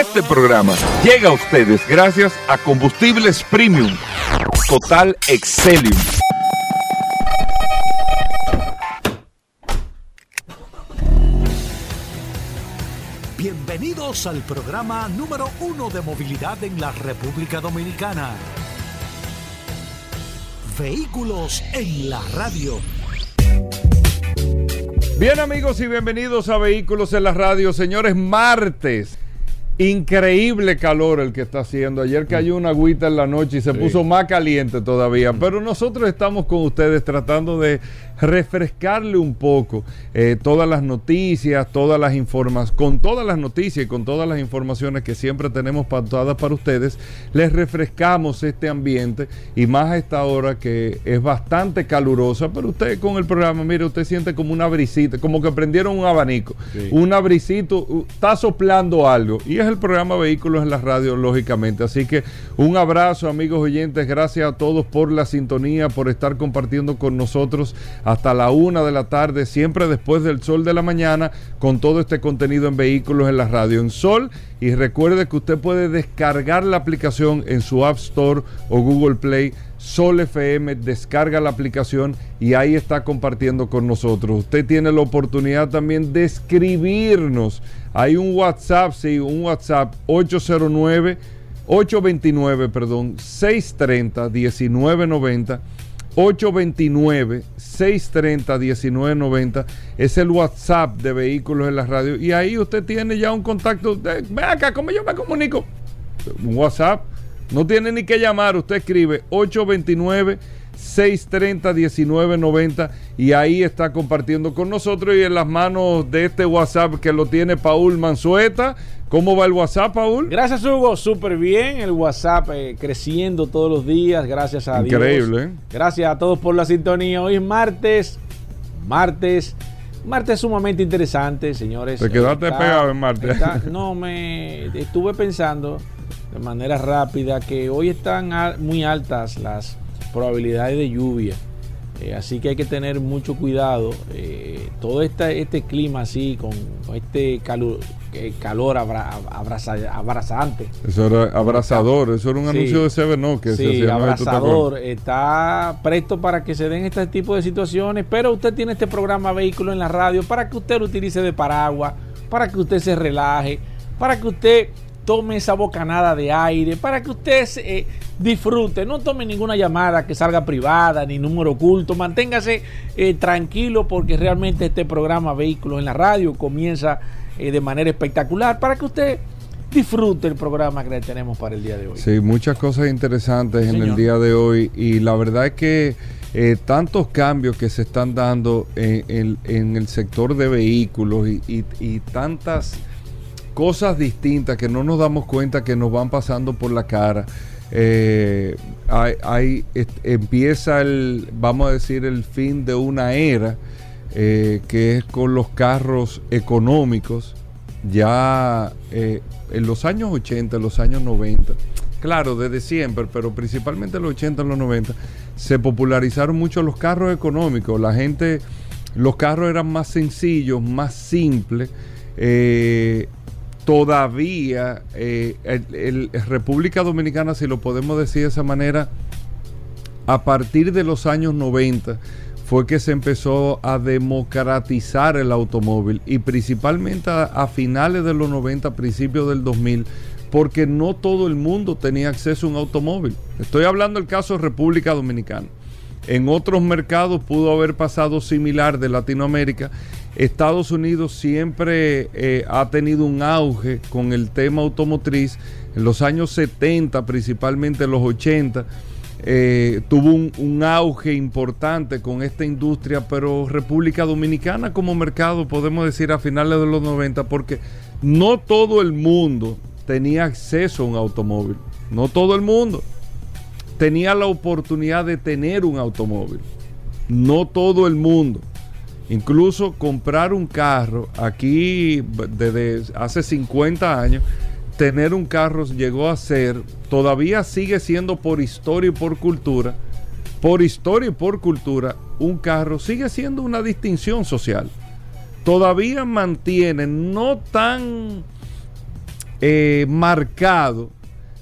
Este programa llega a ustedes gracias a Combustibles Premium Total Excelium. Bienvenidos al programa número uno de movilidad en la República Dominicana. Vehículos en la radio. Bien amigos y bienvenidos a Vehículos en la Radio. Señores, martes. Increíble calor el que está haciendo. Ayer cayó una agüita en la noche y se puso más caliente todavía. Pero nosotros estamos con ustedes tratando de refrescarle un poco eh, todas las noticias, todas las informaciones, con todas las noticias y con todas las informaciones que siempre tenemos pactadas para ustedes, les refrescamos este ambiente y más a esta hora que es bastante calurosa, pero usted con el programa, mire, usted siente como una brisita, como que prendieron un abanico, una brisita, está soplando algo y es el programa Vehículos en la Radio, lógicamente. Así que un abrazo, amigos oyentes, gracias a todos por la sintonía, por estar compartiendo con nosotros hasta la una de la tarde, siempre después del sol de la mañana, con todo este contenido en vehículos en la radio en sol. Y recuerde que usted puede descargar la aplicación en su App Store o Google Play. Sol FM, descarga la aplicación y ahí está compartiendo con nosotros. Usted tiene la oportunidad también de escribirnos. Hay un WhatsApp, sí, un WhatsApp 809 829, perdón, 630 1990 829-630-1990 es el WhatsApp de Vehículos en la Radio. Y ahí usted tiene ya un contacto. De, Ve acá, ¿cómo yo me comunico? Un WhatsApp. No tiene ni que llamar. Usted escribe 829 630-1990 y ahí está compartiendo con nosotros y en las manos de este WhatsApp que lo tiene Paul Manzueta. ¿Cómo va el WhatsApp, Paul? Gracias, Hugo. Súper bien. El WhatsApp eh, creciendo todos los días. Gracias a Dios. Increíble. Gracias a todos por la sintonía. Hoy es martes. Martes. Martes sumamente interesante, señores. ¿Te quedaste pegado en martes? no, me estuve pensando de manera rápida que hoy están muy altas las probabilidades de lluvia. Eh, así que hay que tener mucho cuidado. Eh, todo este, este clima así, con, este calor, eh, calor abrazante. Eso era abrazador, eso era un anuncio de Seven que sí, se abrazador. Está presto para que se den este tipo de situaciones, pero usted tiene este programa Vehículo en la radio para que usted lo utilice de paraguas, para que usted se relaje, para que usted tome esa bocanada de aire, para que usted eh, disfrute, no tome ninguna llamada que salga privada ni número oculto, manténgase eh, tranquilo porque realmente este programa Vehículos en la Radio comienza eh, de manera espectacular para que usted disfrute el programa que tenemos para el día de hoy. Sí, muchas cosas interesantes en el día de hoy y la verdad es que tantos cambios que se están dando en, el sector de vehículos y tantas cosas distintas que no nos damos cuenta que nos van pasando por la cara. Eh, empieza el, vamos a decir, el fin de una era eh, que es con los carros económicos. Ya eh, en los años 80, en los años 90, claro, desde siempre, pero principalmente en los 80, en los 90, se popularizaron mucho los carros económicos. La gente, los carros eran más sencillos, más simples todavía eh, el, República Dominicana, si lo podemos decir de esa manera, a partir de los años 90 fue que se empezó a democratizar el automóvil y principalmente a, finales de los 90, principios del 2000, porque no todo el mundo tenía acceso a un automóvil. Estoy hablando del caso de República Dominicana. En otros mercados pudo haber pasado similar de Latinoamérica Estados Unidos siempre eh, ha tenido un auge con el tema automotriz. En los años 70, principalmente en los 80, eh, tuvo un, auge importante con esta industria, pero República Dominicana como mercado, podemos decir a finales de los 90, porque no todo el mundo tenía acceso a un automóvil. No todo el mundo tenía la oportunidad de tener un automóvil. No todo el mundo. Incluso comprar un carro aquí desde hace 50 años, tener un carro llegó a ser, todavía sigue siendo por historia y por cultura, por historia y por cultura, un carro sigue siendo una distinción social. Todavía mantiene no tan eh, marcado,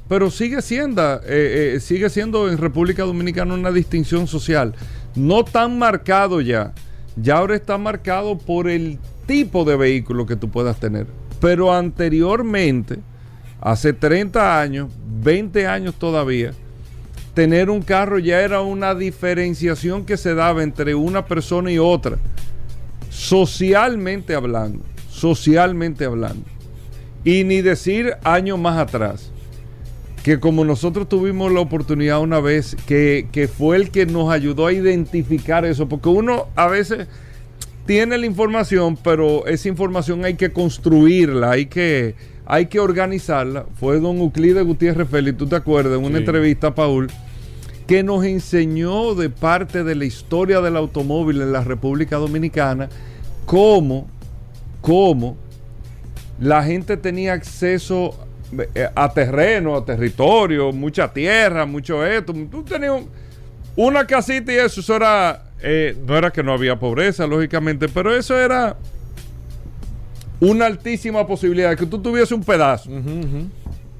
pero sigue siendo, eh, eh, sigue siendo en República Dominicana una distinción social. No tan marcado ya. Ya ahora está marcado por el tipo de vehículo que tú puedas tener. Pero anteriormente, hace 30 años, 20 años todavía, tener un carro ya era una diferenciación que se daba entre una persona y otra, socialmente hablando, socialmente hablando. Y ni decir años más atrás, que como nosotros tuvimos la oportunidad una vez, que, que fue el que nos ayudó a identificar eso, porque uno a veces tiene la información, pero esa información hay que construirla, hay que, hay que organizarla. Fue don Euclides Gutiérrez Félix, tú te acuerdas, en una Sí. entrevista a Paul, que nos enseñó de parte de la historia del automóvil en la República Dominicana cómo, cómo la gente tenía acceso eh, a terreno, a territorio, mucha tierra, mucho esto. Tú tenías un- una casita y eso, eso era, eh, no era que no había pobreza, lógicamente, pero eso era una altísima posibilidad de que tú tuviese un pedazo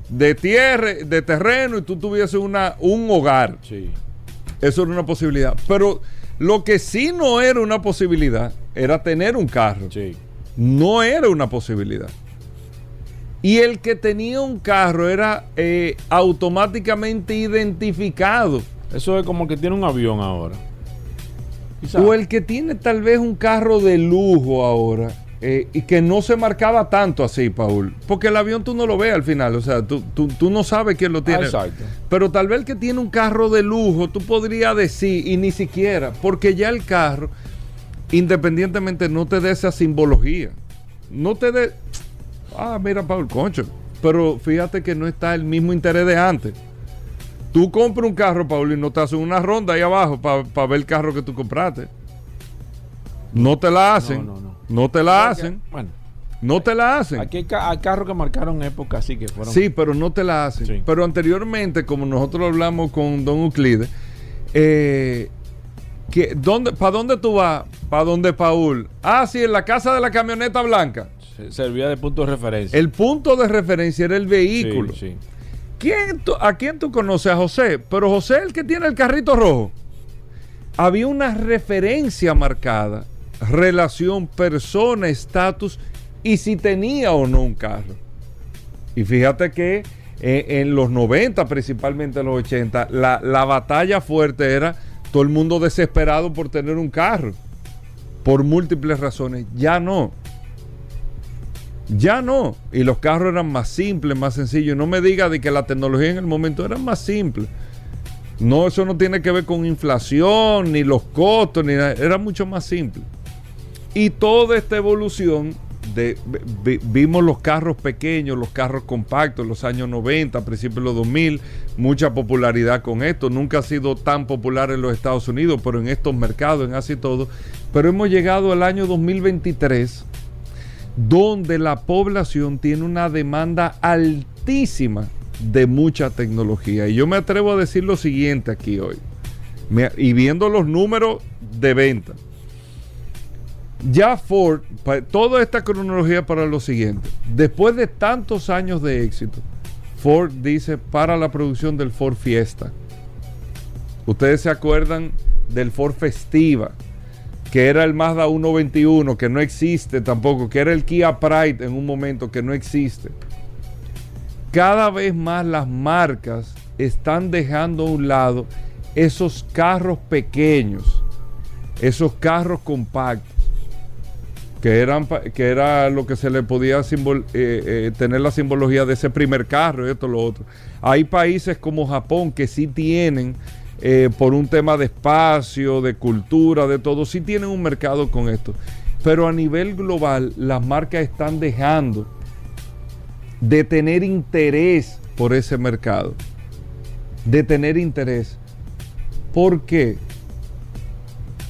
de tierra, de terreno y tú tuviese una, un hogar. Sí. Eso era una posibilidad. Pero lo que sí no era una posibilidad era tener un carro. Sí. No era una posibilidad. Y el que tenía un carro era eh, automáticamente identificado. Eso es como el que tiene un avión ahora. Quizá. O el que tiene tal vez un carro de lujo ahora. eh, y que no se marcaba tanto así, Paul. Porque el avión tú no lo ves al final. O sea, tú, tú- tú no sabes quién lo tiene. Ah, exacto. Pero tal vez el que tiene un carro de lujo, tú podrías decir, y ni siquiera, porque ya el carro, independientemente, no te dé esa simbología. No te dé. Ah, mira, Paul, concho. Pero fíjate que no está el mismo interés de antes. Tú compras un carro, Paul, y no te hacen una ronda ahí abajo para ver el carro que tú compraste. No te la hacen. No, no, no. No te la hacen. Bueno, No te la hacen. aquí hay, ca- hay carros que marcaron época así que fueron. Sí, pero no te la hacen. Sí. Pero anteriormente, como nosotros hablamos con Don Euclides, eh, que, ¿dónde, ¿para dónde tú vas? ¿Para dónde, Paul? Ah, sí, en la casa de la camioneta blanca. Se- Servía de punto de referencia. El punto de referencia era el vehículo. Sí, sí. ¿Quién tú- ¿A quién tú conoces? A José. Pero José es el que tiene el carrito rojo. Había una referencia marcada. Relación, persona, estatus y si tenía o no un carro. Y fíjate que eh, en los 90, principalmente en los 80, la, la batalla fuerte era todo el mundo desesperado por tener un carro. Por múltiples razones. Ya no. Ya no. Y los carros eran más simples, más sencillos. No me diga de que la tecnología en el momento era más simple. No, eso no tiene que ver con inflación, ni los costos, ni nada. Era mucho más simple. Y toda esta evolución, de, vi- vimos los carros pequeños, los carros compactos los años 90, principios de los 2000, mucha popularidad con esto. Nunca ha sido tan popular en los Estados Unidos, pero en estos mercados, en Asia y todo. Pero hemos llegado al año 2023 donde la población tiene una demanda altísima de mucha tecnología. Y yo me atrevo a decir lo siguiente aquí hoy, y viendo los números de venta. Ya Ford, toda esta cronología para lo siguiente, después de tantos años de éxito, Ford dice para la producción del Ford Fiesta. Ustedes se acuerdan del Ford Festiva, que era el Mazda 121, que no existe tampoco, que era el Kia Pride en un momento que no existe. Cada vez más las marcas están dejando a un lado esos carros pequeños, esos carros compactos, que, eran, que era lo que se le podía eh, eh, tener la simbología de ese primer carro, esto, lo otro. Hay países como Japón que sí tienen, eh, por un tema de espacio, de cultura, de todo, sí tienen un mercado con esto. Pero a nivel global, las marcas están dejando de tener interés por ese mercado. De tener interés. ¿Por qué?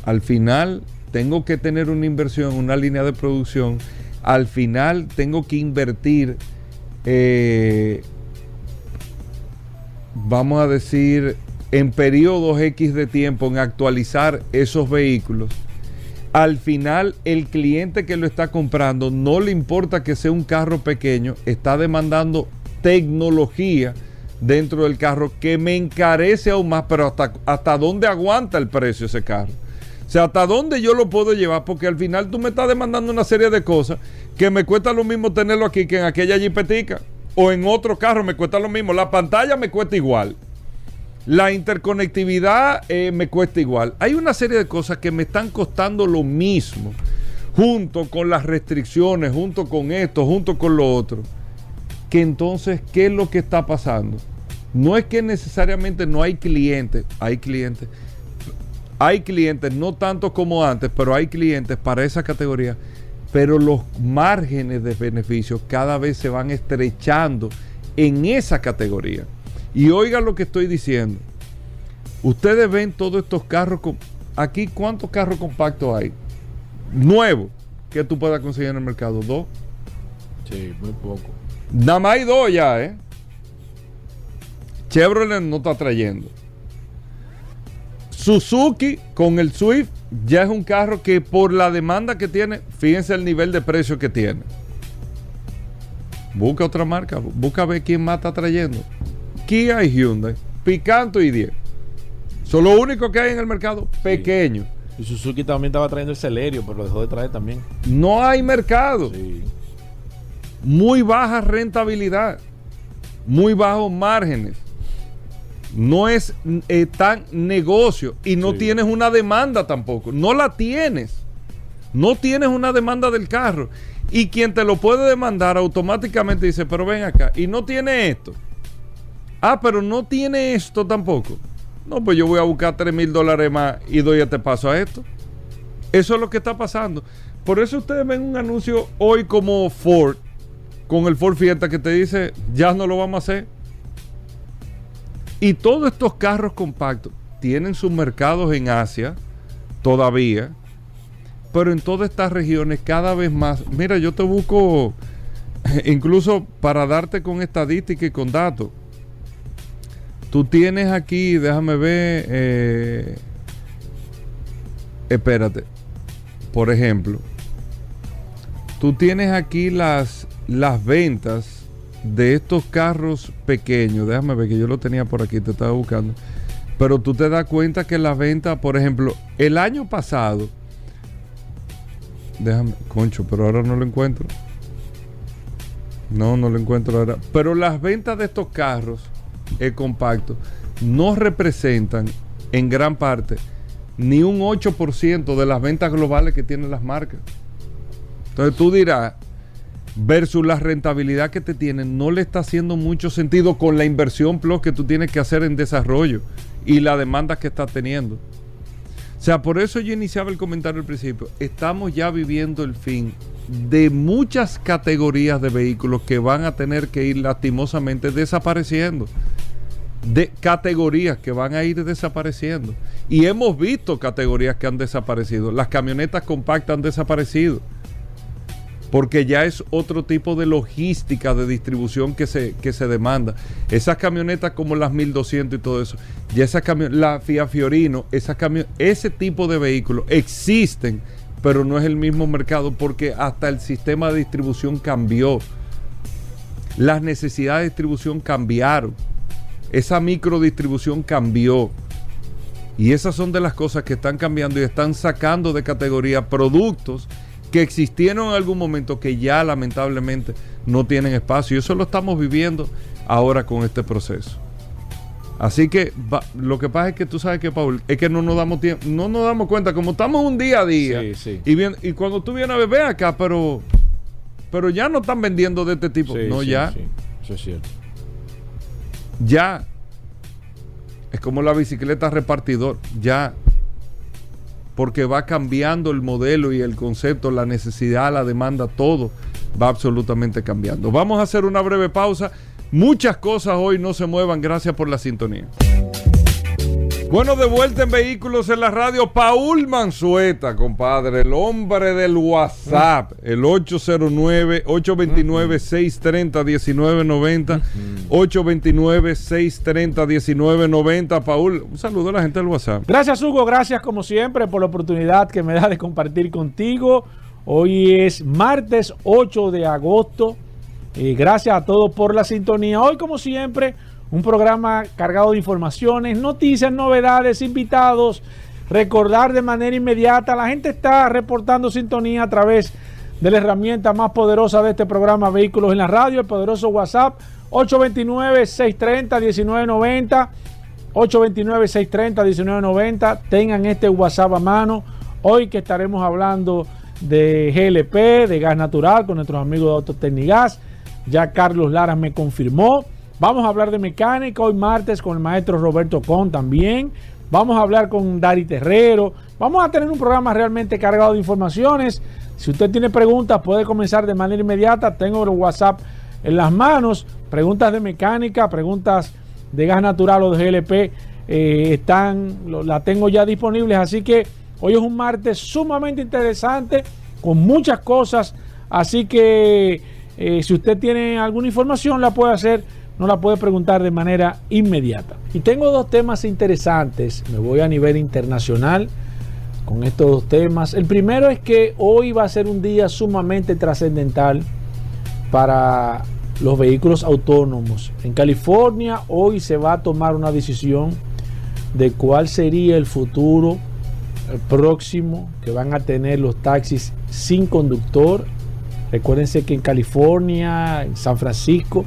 Al final tengo que tener una inversión, una línea de producción. Al final tengo que invertir, eh, vamos a decir, en periodos X de tiempo en actualizar esos vehículos. al final el cliente que lo está comprando no le importa que sea un carro pequeño, está demandando tecnología dentro del carro que me encarece aún más, pero hasta, hasta dónde aguanta el precio ese carro. O sea, hasta dónde yo lo puedo llevar, porque al final tú me estás demandando una serie de cosas que me cuesta lo mismo tenerlo aquí que en aquella jipetica o en otro carro me cuesta lo mismo. La pantalla me cuesta igual. La interconectividad eh, me cuesta igual. Hay una serie de cosas que me están costando lo mismo, junto con las restricciones, junto con esto, junto con lo otro. Que entonces, ¿qué es lo que está pasando? No es que necesariamente no hay clientes, hay clientes. Hay clientes, no tanto como antes, pero hay clientes para esa categoría. Pero los márgenes de beneficio cada vez se van estrechando en esa categoría. Y oigan lo que estoy diciendo. Ustedes ven todos estos carros. Aquí, ¿cuántos carros compactos hay? Nuevos que tú puedas conseguir en el mercado. ¿Dos? Sí, muy poco. Nada más hay dos ya, ¿eh? Chevrolet no está trayendo. Suzuki con el Swift ya es un carro que por la demanda que tiene, fíjense el nivel de precio que tiene. Busca otra marca, busca ver quién más está trayendo. Kia y Hyundai, Picanto y 10. Son lo único que hay en el mercado pequeño. Y Suzuki también estaba trayendo el Celerio, pero lo dejó de traer también. No hay mercado. Muy baja rentabilidad. Muy bajos márgenes. No es eh, tan negocio. Y no tienes una demanda tampoco. No la tienes. No tienes una demanda del carro. Y quien te lo puede demandar automáticamente dice, pero ven acá. Y no tiene esto. Ah, pero no tiene esto tampoco. No, pues yo voy a buscar 3 mil dólares más y doy este paso a esto. Eso es lo que está pasando. Por eso ustedes ven un anuncio hoy como Ford, con el Ford Fiesta que te dice, ya no lo vamos a hacer. Y todos estos carros compactos tienen sus mercados en Asia todavía, pero en todas estas regiones cada vez más. Mira, yo te busco incluso para darte con estadística y con datos. Tú tienes aquí, déjame ver, eh, espérate, por ejemplo, tú tienes aquí las, las ventas de estos carros pequeños, déjame ver que yo lo tenía por aquí, te estaba buscando, pero tú te das cuenta que las ventas, por ejemplo, el año pasado, déjame, concho, pero ahora no lo encuentro. No, no lo encuentro ahora. Pero las ventas de estos carros el compacto no representan en gran parte ni un 8% de las ventas globales que tienen las marcas. Entonces tú dirás, versus la rentabilidad que te tienen, no le está haciendo mucho sentido con la inversión plus que tú tienes que hacer en desarrollo y la demanda que estás teniendo. O sea, por eso yo iniciaba el comentario al principio. Estamos ya viviendo el fin de muchas categorías de vehículos que van a tener que ir lastimosamente desapareciendo. De categorías que van a ir desapareciendo. Y hemos visto categorías que han desaparecido. Las camionetas compactas han desaparecido. Porque ya es otro tipo de logística de distribución que se, que se demanda. Esas camionetas como las 1200 y todo eso. Ya esa la Fiat Fiorino, esas ese tipo de vehículos existen pero no es el mismo mercado porque hasta el sistema de distribución cambió. Las necesidades de distribución cambiaron. Esa microdistribución cambió. Y esas son de las cosas que están cambiando y están sacando de categoría productos que existieron en algún momento que ya lamentablemente no tienen espacio. Y eso lo estamos viviendo ahora con este proceso. Así que lo que pasa es que tú sabes que, Paul, es que no nos damos tiempo, no nos damos cuenta, como estamos un día a día. Y, bien, y cuando tú vienes a beber acá, pero, pero ya no están vendiendo de este tipo. no, ya. Eso es cierto. Ya. Es como la bicicleta repartidor. Ya. Porque va cambiando el modelo y el concepto, la necesidad, la demanda, todo va absolutamente cambiando. Vamos a hacer una breve pausa. Muchas cosas hoy no se muevan. Gracias por la sintonía. Bueno, de vuelta en Vehículos en la Radio, Paul Manzueta, compadre, el hombre del WhatsApp, el 809-829-630-1990, 829-630-1990. Paul, un saludo a la gente del WhatsApp. Gracias, Hugo, gracias como siempre por la oportunidad que me da de compartir contigo. Hoy es martes 8 de agosto. Eh, gracias a todos por la sintonía. Hoy, como siempre, un programa cargado de informaciones, noticias, novedades, invitados. Recordar de manera inmediata, la gente está reportando sintonía a través de la herramienta más poderosa de este programa Vehículos en la Radio, el poderoso WhatsApp 829-630-1990. 829-630-1990. Tengan este WhatsApp a mano. Hoy que estaremos hablando de GLP, de gas natural, con nuestros amigos de Autotecnigas. Ya Carlos Lara me confirmó. Vamos a hablar de mecánica hoy martes con el maestro Roberto Con también. Vamos a hablar con Dari Terrero. Vamos a tener un programa realmente cargado de informaciones. Si usted tiene preguntas, puede comenzar de manera inmediata. Tengo el WhatsApp en las manos. Preguntas de mecánica, preguntas de gas natural o de GLP eh, están, la tengo ya disponibles. Así que hoy es un martes sumamente interesante con muchas cosas. Así que eh, si usted tiene alguna información, la puede hacer no la puede preguntar de manera inmediata. Y tengo dos temas interesantes. Me voy a nivel internacional con estos dos temas. El primero es que hoy va a ser un día sumamente trascendental para los vehículos autónomos. En California hoy se va a tomar una decisión de cuál sería el futuro próximo que van a tener los taxis sin conductor. Recuérdense que en California, en San Francisco,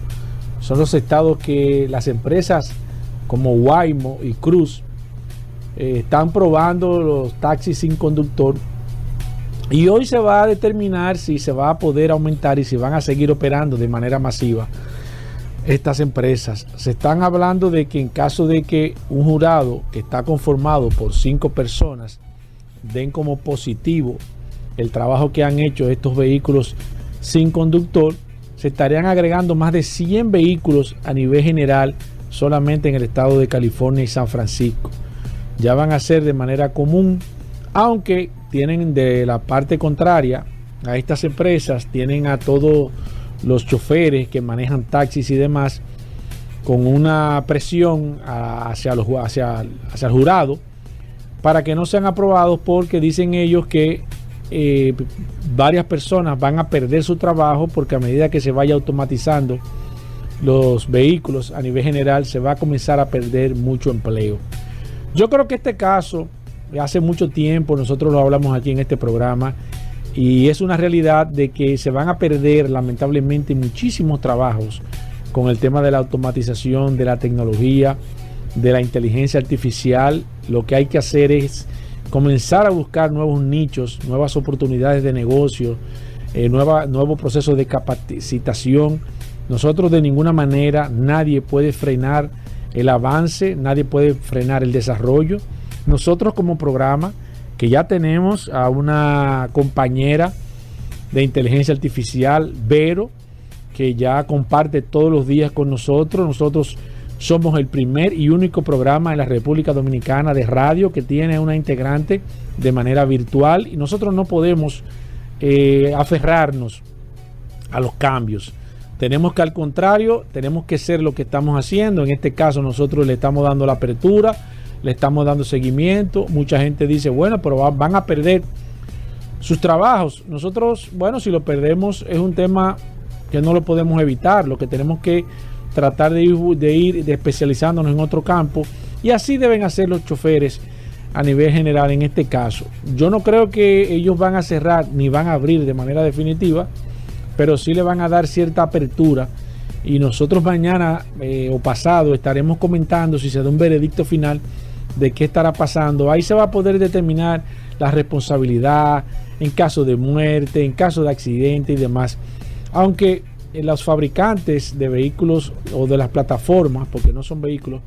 son los estados que las empresas como Waymo y Cruz eh, están probando los taxis sin conductor. Y hoy se va a determinar si se va a poder aumentar y si van a seguir operando de manera masiva estas empresas. Se están hablando de que en caso de que un jurado que está conformado por cinco personas den como positivo el trabajo que han hecho estos vehículos sin conductor, se estarían agregando más de 100 vehículos a nivel general solamente en el estado de California y San Francisco. Ya van a ser de manera común, aunque tienen de la parte contraria a estas empresas, tienen a todos los choferes que manejan taxis y demás con una presión hacia, los, hacia, hacia el jurado para que no sean aprobados porque dicen ellos que eh, varias personas van a perder su trabajo porque a medida que se vaya automatizando los vehículos a nivel general se va a comenzar a perder mucho empleo. Yo creo que este caso, hace mucho tiempo nosotros lo hablamos aquí en este programa y es una realidad de que se van a perder lamentablemente muchísimos trabajos con el tema de la automatización, de la tecnología, de la inteligencia artificial. Lo que hay que hacer es comenzar a buscar nuevos nichos, nuevas oportunidades de negocio, eh, nueva, nuevo proceso de capacitación. Nosotros de ninguna manera, nadie puede frenar el avance, nadie puede frenar el desarrollo. Nosotros como programa, que ya tenemos a una compañera de inteligencia artificial, Vero, que ya comparte todos los días con nosotros. Nosotros somos el primer y único programa en la República Dominicana de radio que tiene una integrante de manera virtual y nosotros no podemos eh, aferrarnos a los cambios. Tenemos que al contrario, tenemos que ser lo que estamos haciendo. En este caso nosotros le estamos dando la apertura, le estamos dando seguimiento. Mucha gente dice, bueno, pero van a perder sus trabajos. Nosotros, bueno, si lo perdemos es un tema que no lo podemos evitar. Lo que tenemos que tratar de ir, de especializándonos en otro campo y así deben hacer los choferes a nivel general en este caso. Yo no creo que ellos van a cerrar ni van a abrir de manera definitiva, pero sí le van a dar cierta apertura y nosotros mañana eh, o pasado estaremos comentando si se da un veredicto final de qué estará pasando. Ahí se va a poder determinar la responsabilidad en caso de muerte, en caso de accidente y demás. Aunque los fabricantes de vehículos o de las plataformas, porque no son vehículos,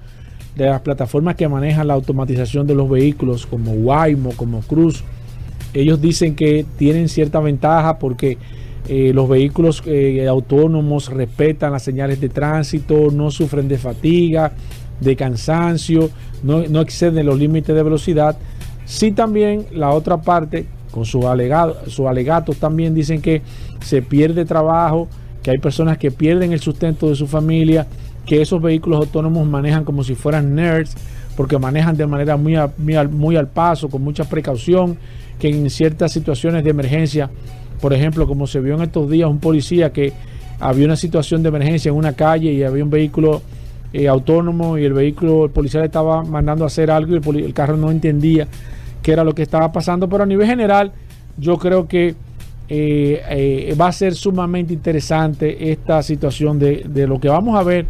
de las plataformas que manejan la automatización de los vehículos, como Waymo, como Cruz, ellos dicen que tienen cierta ventaja porque eh, los vehículos eh, autónomos respetan las señales de tránsito, no sufren de fatiga, de cansancio, no, no exceden los límites de velocidad. Sí también la otra parte, con sus alegatos también dicen que se pierde trabajo, que hay personas que pierden el sustento de su familia, que esos vehículos autónomos manejan como si fueran nerds, porque manejan de manera muy, muy al paso, con mucha precaución, que en ciertas situaciones de emergencia por ejemplo, como se vio en estos días, un policía que había una situación de emergencia en una calle y había un vehículo eh, autónomo y el vehículo, el policía le estaba mandando a hacer algo y el, carro no entendía qué era lo que estaba pasando. Pero a nivel general, yo creo que eh, eh, va a ser sumamente interesante esta situación de, lo que vamos a ver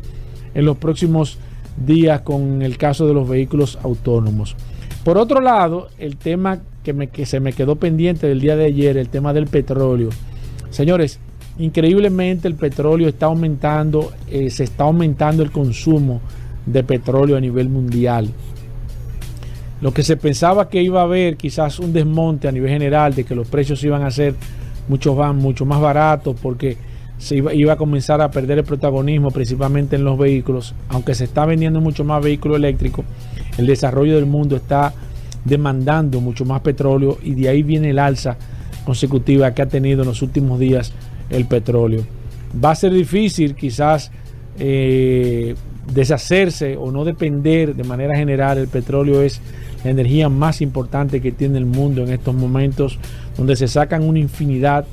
en los próximos días con el caso de los vehículos autónomos. Por otro lado, el tema que, se me quedó pendiente del día de ayer, el tema del petróleo. Señores, increíblemente el petróleo está aumentando, eh, se está aumentando el consumo de petróleo a nivel mundial. Lo que se pensaba que iba a haber quizás un desmonte a nivel general de que los precios iban a ser mucho, mucho más baratos porque se iba, iba, a comenzar a perder el protagonismo principalmente en los vehículos, aunque se está vendiendo mucho más vehículos eléctricos, el desarrollo del mundo está demandando mucho más petróleo y de ahí viene el alza consecutiva que ha tenido en los últimos días el petróleo. Va a ser difícil quizás eh, deshacerse o no depender de manera general. El petróleo es la energía más importante que tiene el mundo en estos momentos, donde se sacan una infinidad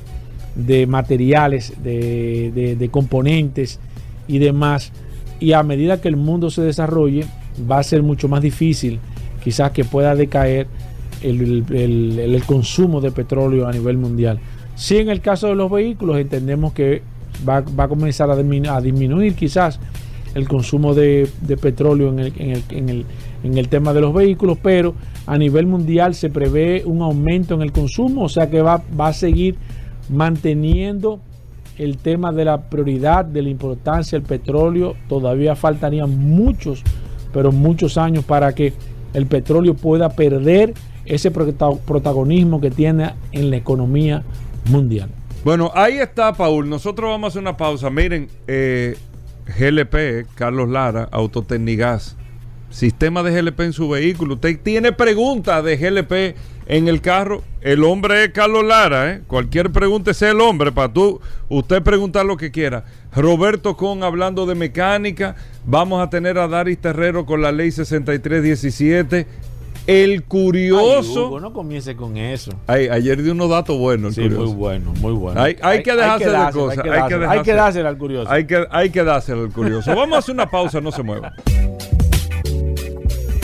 de materiales, de, de componentes y demás. Y a medida que el mundo se desarrolle, va a ser mucho más difícil quizás que pueda decaer el, consumo de petróleo a nivel mundial. Si en el caso de los vehículos entendemos que va, a comenzar a, disminuir, quizás el consumo de, petróleo en el, tema de los vehículos, pero a nivel mundial se prevé un aumento en el consumo, o sea que va, va a seguir manteniendo el tema de la prioridad, de la importancia del petróleo. Todavía faltarían muchos, pero muchos años para que el petróleo pueda perder ese protagonismo que tiene en la economía mundial. Bueno, ahí está, Paul. Nosotros vamos a hacer una pausa. Miren, eh, GLP, Carlos Lara, Autotecnigas, sistema de GLP en su vehículo. Usted tiene preguntas de GLP en el carro. El hombre es Carlos Lara, ¿eh? Cualquier pregunta es el hombre para tú, usted preguntar lo que quiera. Roberto Con hablando de mecánica. Vamos a tener a Daris Terrero con la ley 6317. El curioso. no comience con eso. ayer di unos datos buenos. Sí, muy bueno, muy bueno. Hay, que dejarse de cosas. Hay que dársela al curioso. Hay que, hay que dársela al curioso. Vamos a hacer una pausa, no se mueva.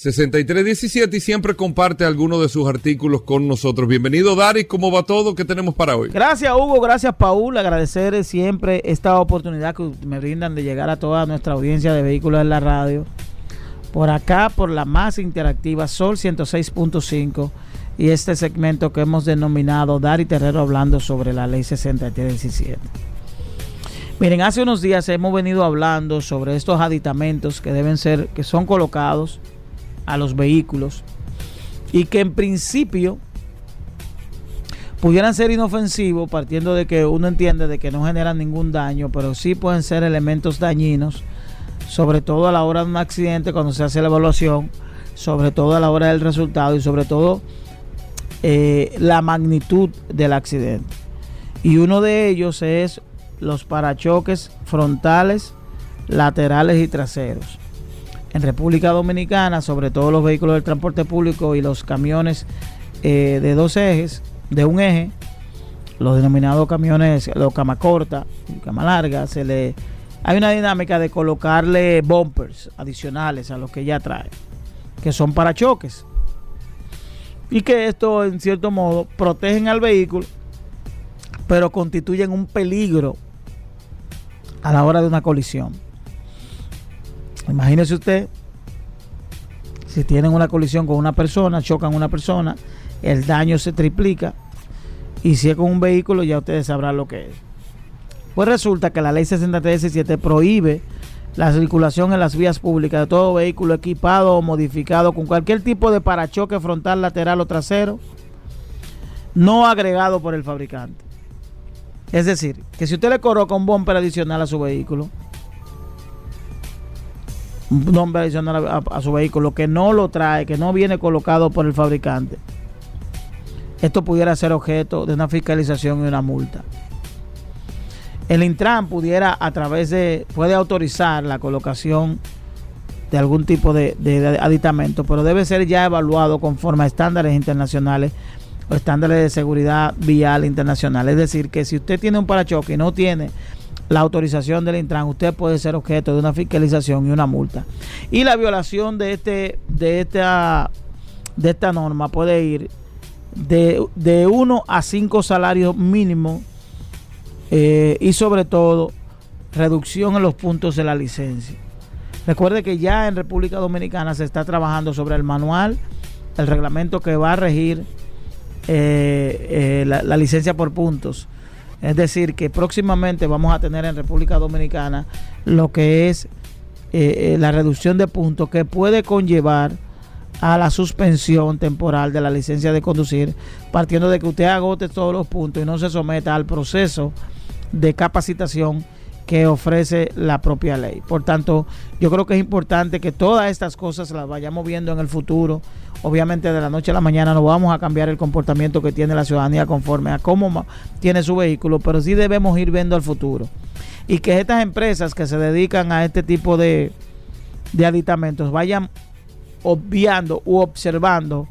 6317 y siempre comparte algunos de sus artículos con nosotros. Bienvenido Dari, ¿cómo va todo? ¿Qué tenemos para hoy? Gracias Hugo, gracias Paul, agradecer siempre esta oportunidad que me brindan de llegar a toda nuestra audiencia de vehículos en la radio. Por acá, por la más interactiva Sol 106.5 y este segmento que hemos denominado Dari Terrero hablando sobre la ley 6317. Miren, hace unos días hemos venido hablando sobre estos aditamentos que deben ser, que son colocados a los vehículos y que en principio pudieran ser inofensivos partiendo de que uno entiende de que no generan ningún daño, pero sí pueden ser elementos dañinos, sobre todo a la hora de un accidente cuando se hace la evaluación, sobre todo a la hora del resultado y sobre todo eh, la magnitud del accidente. Y uno de ellos es los parachoques frontales, laterales y traseros. En República Dominicana, sobre todo los vehículos del transporte público y los camiones eh, de dos ejes, de un eje, los denominados camiones, los cama corta, cama larga, se le hay una dinámica de colocarle bumpers adicionales a los que ya trae, que son parachoques y que esto en cierto modo protegen al vehículo, pero constituyen un peligro a la hora de una colisión. Imagínese usted si tienen una colisión con una persona, chocan una persona el daño se triplica. Y si es con un vehículo, ya ustedes sabrán lo que es. Pues resulta que la ley 6317 prohíbe la circulación en las vías públicas de todo vehículo equipado o modificado con cualquier tipo de parachoque frontal, lateral o trasero, no agregado por el fabricante. Es decir, que si usted le coloca un bumper adicional a su vehículo, bumper adicional a, a su vehículo que no lo trae, que no viene colocado por el fabricante, esto pudiera ser objeto de una fiscalización y una multa. El Intran pudiera a través de, puede autorizar la colocación de algún tipo de, de, aditamento, pero debe ser ya evaluado conforme a estándares internacionales o estándares de seguridad vial internacional. Es decir, que si usted tiene un parachoque y no tiene la autorización del Intran, usted puede ser objeto de una fiscalización y una multa. Y la violación de este, de esta, de esta norma puede ir de, de uno a cinco salarios mínimos eh, y sobre todo reducción en los puntos de la licencia. Recuerde que ya en República Dominicana se está trabajando sobre el manual, el reglamento que va a regir eh, eh, la, la, licencia por puntos. Es decir, que próximamente vamos a tener en República Dominicana lo que es eh, la reducción de puntos que puede conllevar a la suspensión temporal de la licencia de conducir, partiendo de que usted agote todos los puntos y no se someta al proceso de capacitación que ofrece la propia ley. Por tanto, yo creo que es importante que todas estas cosas las vayamos viendo en el futuro. Obviamente de la noche a la mañana no vamos a cambiar el comportamiento que tiene la ciudadanía conforme a cómo tiene su vehículo, pero sí debemos ir viendo al futuro. Y que estas empresas que se dedican a este tipo de, de aditamentos vayan obviando u observando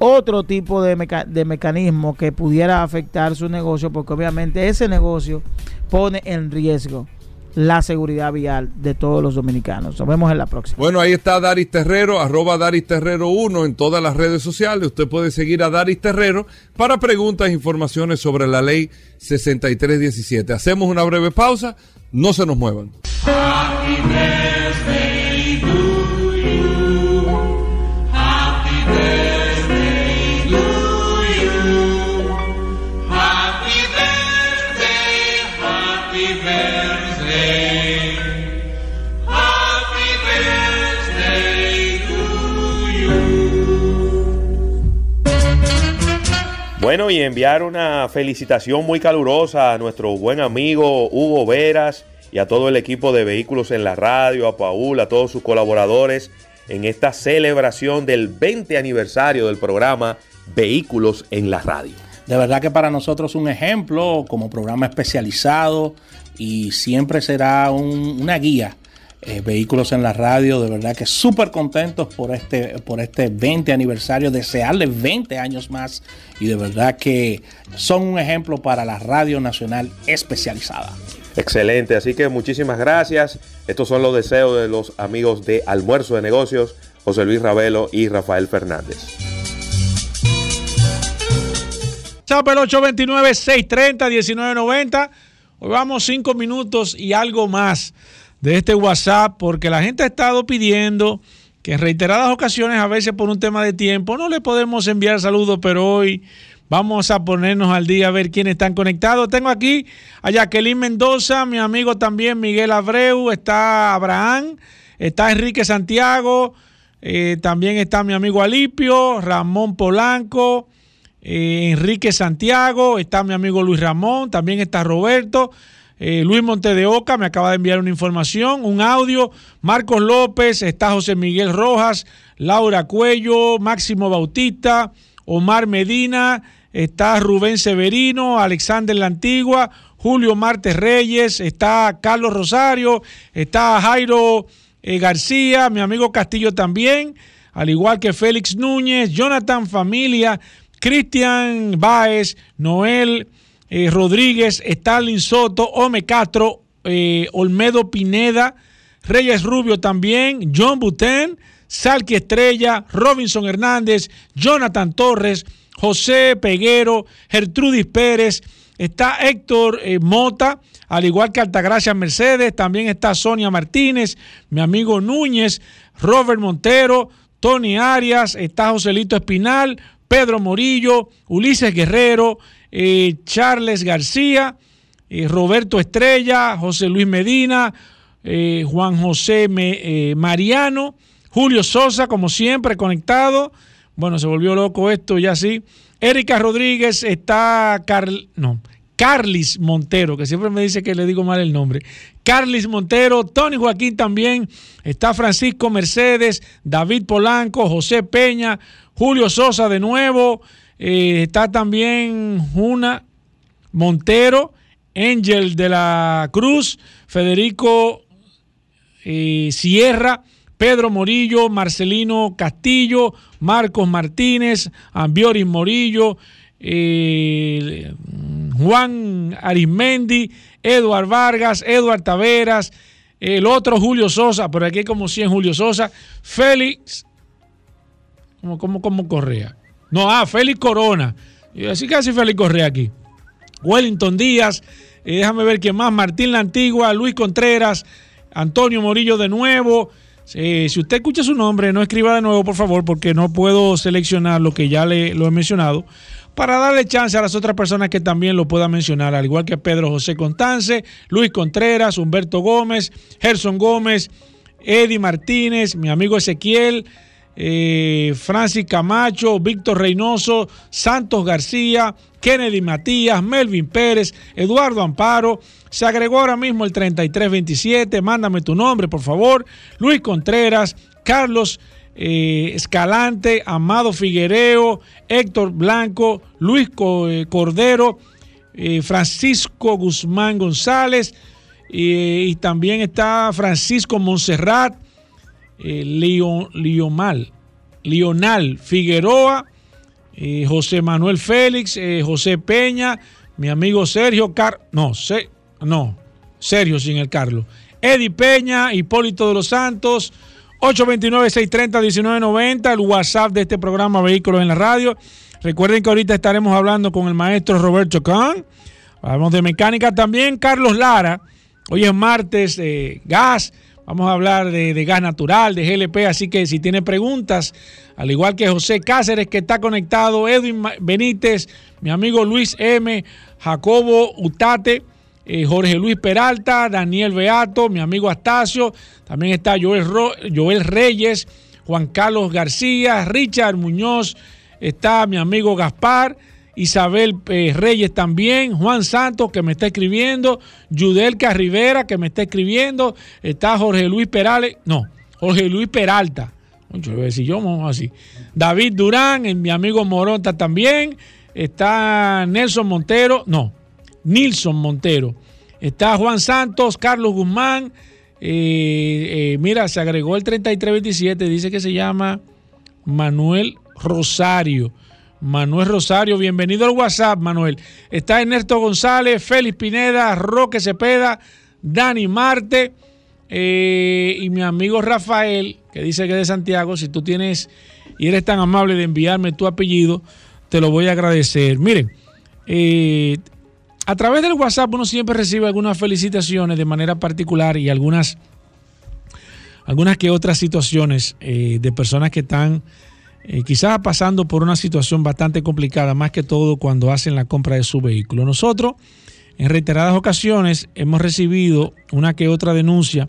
otro tipo de, meca de, mecanismo que pudiera afectar su negocio, porque obviamente ese negocio pone en riesgo la seguridad vial de todos los dominicanos. Nos vemos en la próxima. Bueno, ahí está Daris Terrero, arroba Daris Terrero 1 en todas las redes sociales. Usted puede seguir a Daris Terrero para preguntas e informaciones sobre la ley 6317. Hacemos una breve pausa, no se nos muevan. Bueno, y enviar una felicitación muy calurosa a nuestro buen amigo Hugo Veras y a todo el equipo de Vehículos en la Radio, a Paul, a todos sus colaboradores en esta celebración del 20 aniversario del programa Vehículos en la Radio. De verdad que para nosotros un ejemplo como programa especializado y siempre será un, una guía eh, Vehículos en la Radio, de verdad que súper contentos por este, por este 20 aniversario, desearles 20 años más y de verdad que son un ejemplo para la Radio Nacional especializada. Excelente, así que muchísimas gracias. Estos son los deseos de los amigos de Almuerzo de Negocios, José Luis Ravelo y Rafael Fernández. Chapel 829-630-1990. Hoy vamos cinco minutos y algo más de este WhatsApp porque la gente ha estado pidiendo que en reiteradas ocasiones, a veces por un tema de tiempo, no le podemos enviar saludos, pero hoy vamos a ponernos al día a ver quiénes están conectados. Tengo aquí a Jacqueline Mendoza, mi amigo también Miguel Abreu, está Abraham, está Enrique Santiago, eh, también está mi amigo Alipio, Ramón Polanco. Eh, Enrique Santiago, está mi amigo Luis Ramón, también está Roberto, eh, Luis Monte de Oca me acaba de enviar una información, un audio. Marcos López, está José Miguel Rojas, Laura Cuello, Máximo Bautista, Omar Medina, está Rubén Severino, Alexander La Antigua, Julio Martes Reyes, está Carlos Rosario, está Jairo eh, García, mi amigo Castillo también, al igual que Félix Núñez, Jonathan Familia, Cristian Báez, Noel eh, Rodríguez, Stalin Soto, Ome Castro, eh, Olmedo Pineda, Reyes Rubio también, John Buten, Salqui Estrella, Robinson Hernández, Jonathan Torres, José Peguero, Gertrudis Pérez, está Héctor eh, Mota, al igual que Altagracia Mercedes, también está Sonia Martínez, mi amigo Núñez, Robert Montero, Tony Arias, está Joselito Espinal, Pedro Morillo, Ulises Guerrero, eh, Charles García, eh, Roberto Estrella, José Luis Medina, eh, Juan José Mariano, Julio Sosa, como siempre, conectado. Bueno, se volvió loco esto ya sí. Erika Rodríguez está Carl, no, Carlis Montero, que siempre me dice que le digo mal el nombre. Carlis Montero, Tony Joaquín también, está Francisco Mercedes, David Polanco, José Peña, Julio Sosa de nuevo, eh, está también Juna Montero, Ángel de la Cruz, Federico eh, Sierra, Pedro Morillo, Marcelino Castillo, Marcos Martínez, Ambioris Morillo, eh, Juan Arismendi, Eduard Vargas, Eduard Taveras, el otro Julio Sosa, pero aquí hay como 100 Julio Sosa, Félix, como, como, Correa. No, ah, Félix Corona. Así casi Félix Correa aquí. Wellington Díaz, eh, déjame ver quién más, Martín La Antigua, Luis Contreras, Antonio Morillo de nuevo. si usted escucha su nombre, no escriba de nuevo, por favor, porque no puedo seleccionar lo que ya le lo he mencionado para darle chance a las otras personas que también lo puedan mencionar, al igual que Pedro José Constance, Luis Contreras, Humberto Gómez, Gerson Gómez, Eddie Martínez, mi amigo Ezequiel, eh, Francis Camacho, Víctor Reynoso, Santos García, Kennedy Matías, Melvin Pérez, Eduardo Amparo. Se agregó ahora mismo el 3327. Mándame tu nombre, por favor. Luis Contreras, Carlos eh, Escalante, Amado Figuereo, Héctor Blanco, Luis eh, Cordero, eh, Francisco Guzmán González, y también está Francisco Monserrat, Lional, Lional Figueroa, José Manuel Félix, José Peña, mi amigo Sergio Car no, no, Sergio sin el Carlos, Eddie Peña, Hipólito de los Santos, 829-630-1990, el WhatsApp de este programa Vehículos en la Radio. Recuerden que ahorita estaremos hablando con el maestro Roberto Kahn. Hablamos de mecánica también. Carlos Lara, hoy es martes, eh, gas. Vamos a hablar de, de, gas natural, de GLP. Así que si tiene preguntas, al igual que José Cáceres, que está conectado, Edwin Benítez, mi amigo Luis M., Jacobo Utate. Eh, Jorge Luis Peralta, Daniel Beato, mi amigo Astacio, también está Joel, Joel Reyes, Juan Carlos García, Richard Muñoz, está mi amigo Gaspar, Isabel eh, Reyes también, Juan Santos que me está escribiendo, Yudelka Rivera que me está escribiendo, está Jorge Luis Perales, no, Jorge Luis Peralta, yo voy a decir yo, así, David Durán, mi amigo Moronta también, está Nelson Montero, no, Nilson Montero. Está Juan Santos, Carlos Guzmán. Eh, eh, mira, se agregó el 3327, dice que se llama Manuel Rosario. Manuel Rosario, bienvenido al WhatsApp, Manuel. Está Ernesto González, Félix Pineda, Roque Cepeda, Dani Marte eh, y mi amigo Rafael, que dice que es de Santiago. Si tú tienes y eres tan amable de enviarme tu apellido, te lo voy a agradecer. Miren, a través del WhatsApp uno siempre recibe algunas felicitaciones de manera particular y algunas, algunas que otras situaciones eh, de personas que están eh, quizás pasando por una situación bastante complicada, más que todo cuando hacen la compra de su vehículo. Nosotros, en reiteradas ocasiones, hemos recibido una que otra denuncia,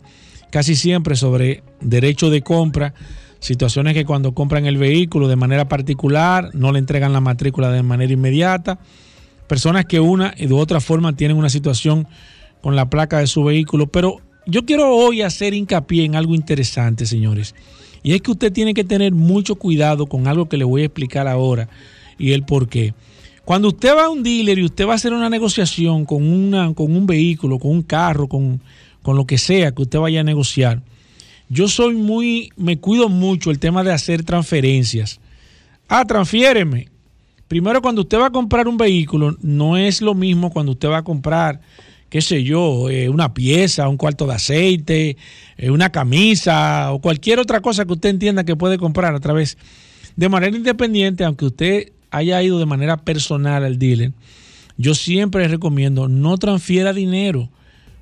casi siempre sobre derecho de compra, situaciones que cuando compran el vehículo de manera particular no le entregan la matrícula de manera inmediata personas que una y de otra forma tienen una situación con la placa de su vehículo. Pero yo quiero hoy hacer hincapié en algo interesante, señores. Y es que usted tiene que tener mucho cuidado con algo que le voy a explicar ahora y el por qué. Cuando usted va a un dealer y usted va a hacer una negociación con, una, con un vehículo, con un carro, con, con lo que sea que usted vaya a negociar, yo soy muy, me cuido mucho el tema de hacer transferencias. Ah, transfiéreme. Primero, cuando usted va a comprar un vehículo, no es lo mismo cuando usted va a comprar, qué sé yo, eh, una pieza, un cuarto de aceite, eh, una camisa o cualquier otra cosa que usted entienda que puede comprar a través de manera independiente, aunque usted haya ido de manera personal al dealer. Yo siempre recomiendo no transfiera dinero,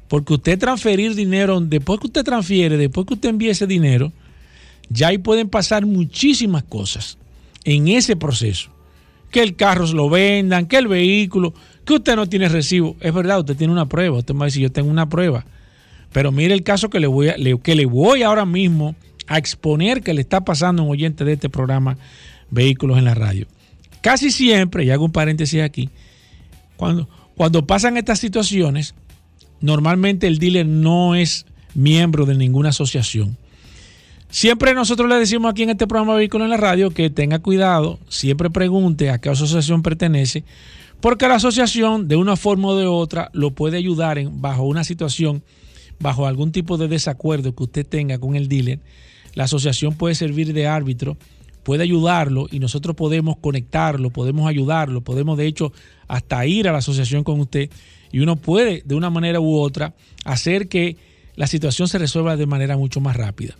porque usted transferir dinero, después que usted transfiere, después que usted envíe ese dinero, ya ahí pueden pasar muchísimas cosas en ese proceso. Que el carro se lo vendan, que el vehículo, que usted no tiene recibo. Es verdad, usted tiene una prueba. Usted me va a decir, yo tengo una prueba. Pero mire el caso que le voy, que le voy ahora mismo a exponer que le está pasando a un oyente de este programa Vehículos en la Radio. Casi siempre, y hago un paréntesis aquí, cuando, cuando pasan estas situaciones, normalmente el dealer no es miembro de ninguna asociación. Siempre nosotros le decimos aquí en este programa Vehículos en la Radio que tenga cuidado, siempre pregunte a qué asociación pertenece, porque la asociación de una forma o de otra lo puede ayudar en, bajo una situación, bajo algún tipo de desacuerdo que usted tenga con el dealer. La asociación puede servir de árbitro, puede ayudarlo y nosotros podemos conectarlo, podemos ayudarlo, podemos de hecho hasta ir a la asociación con usted y uno puede de una manera u otra hacer que la situación se resuelva de manera mucho más rápida.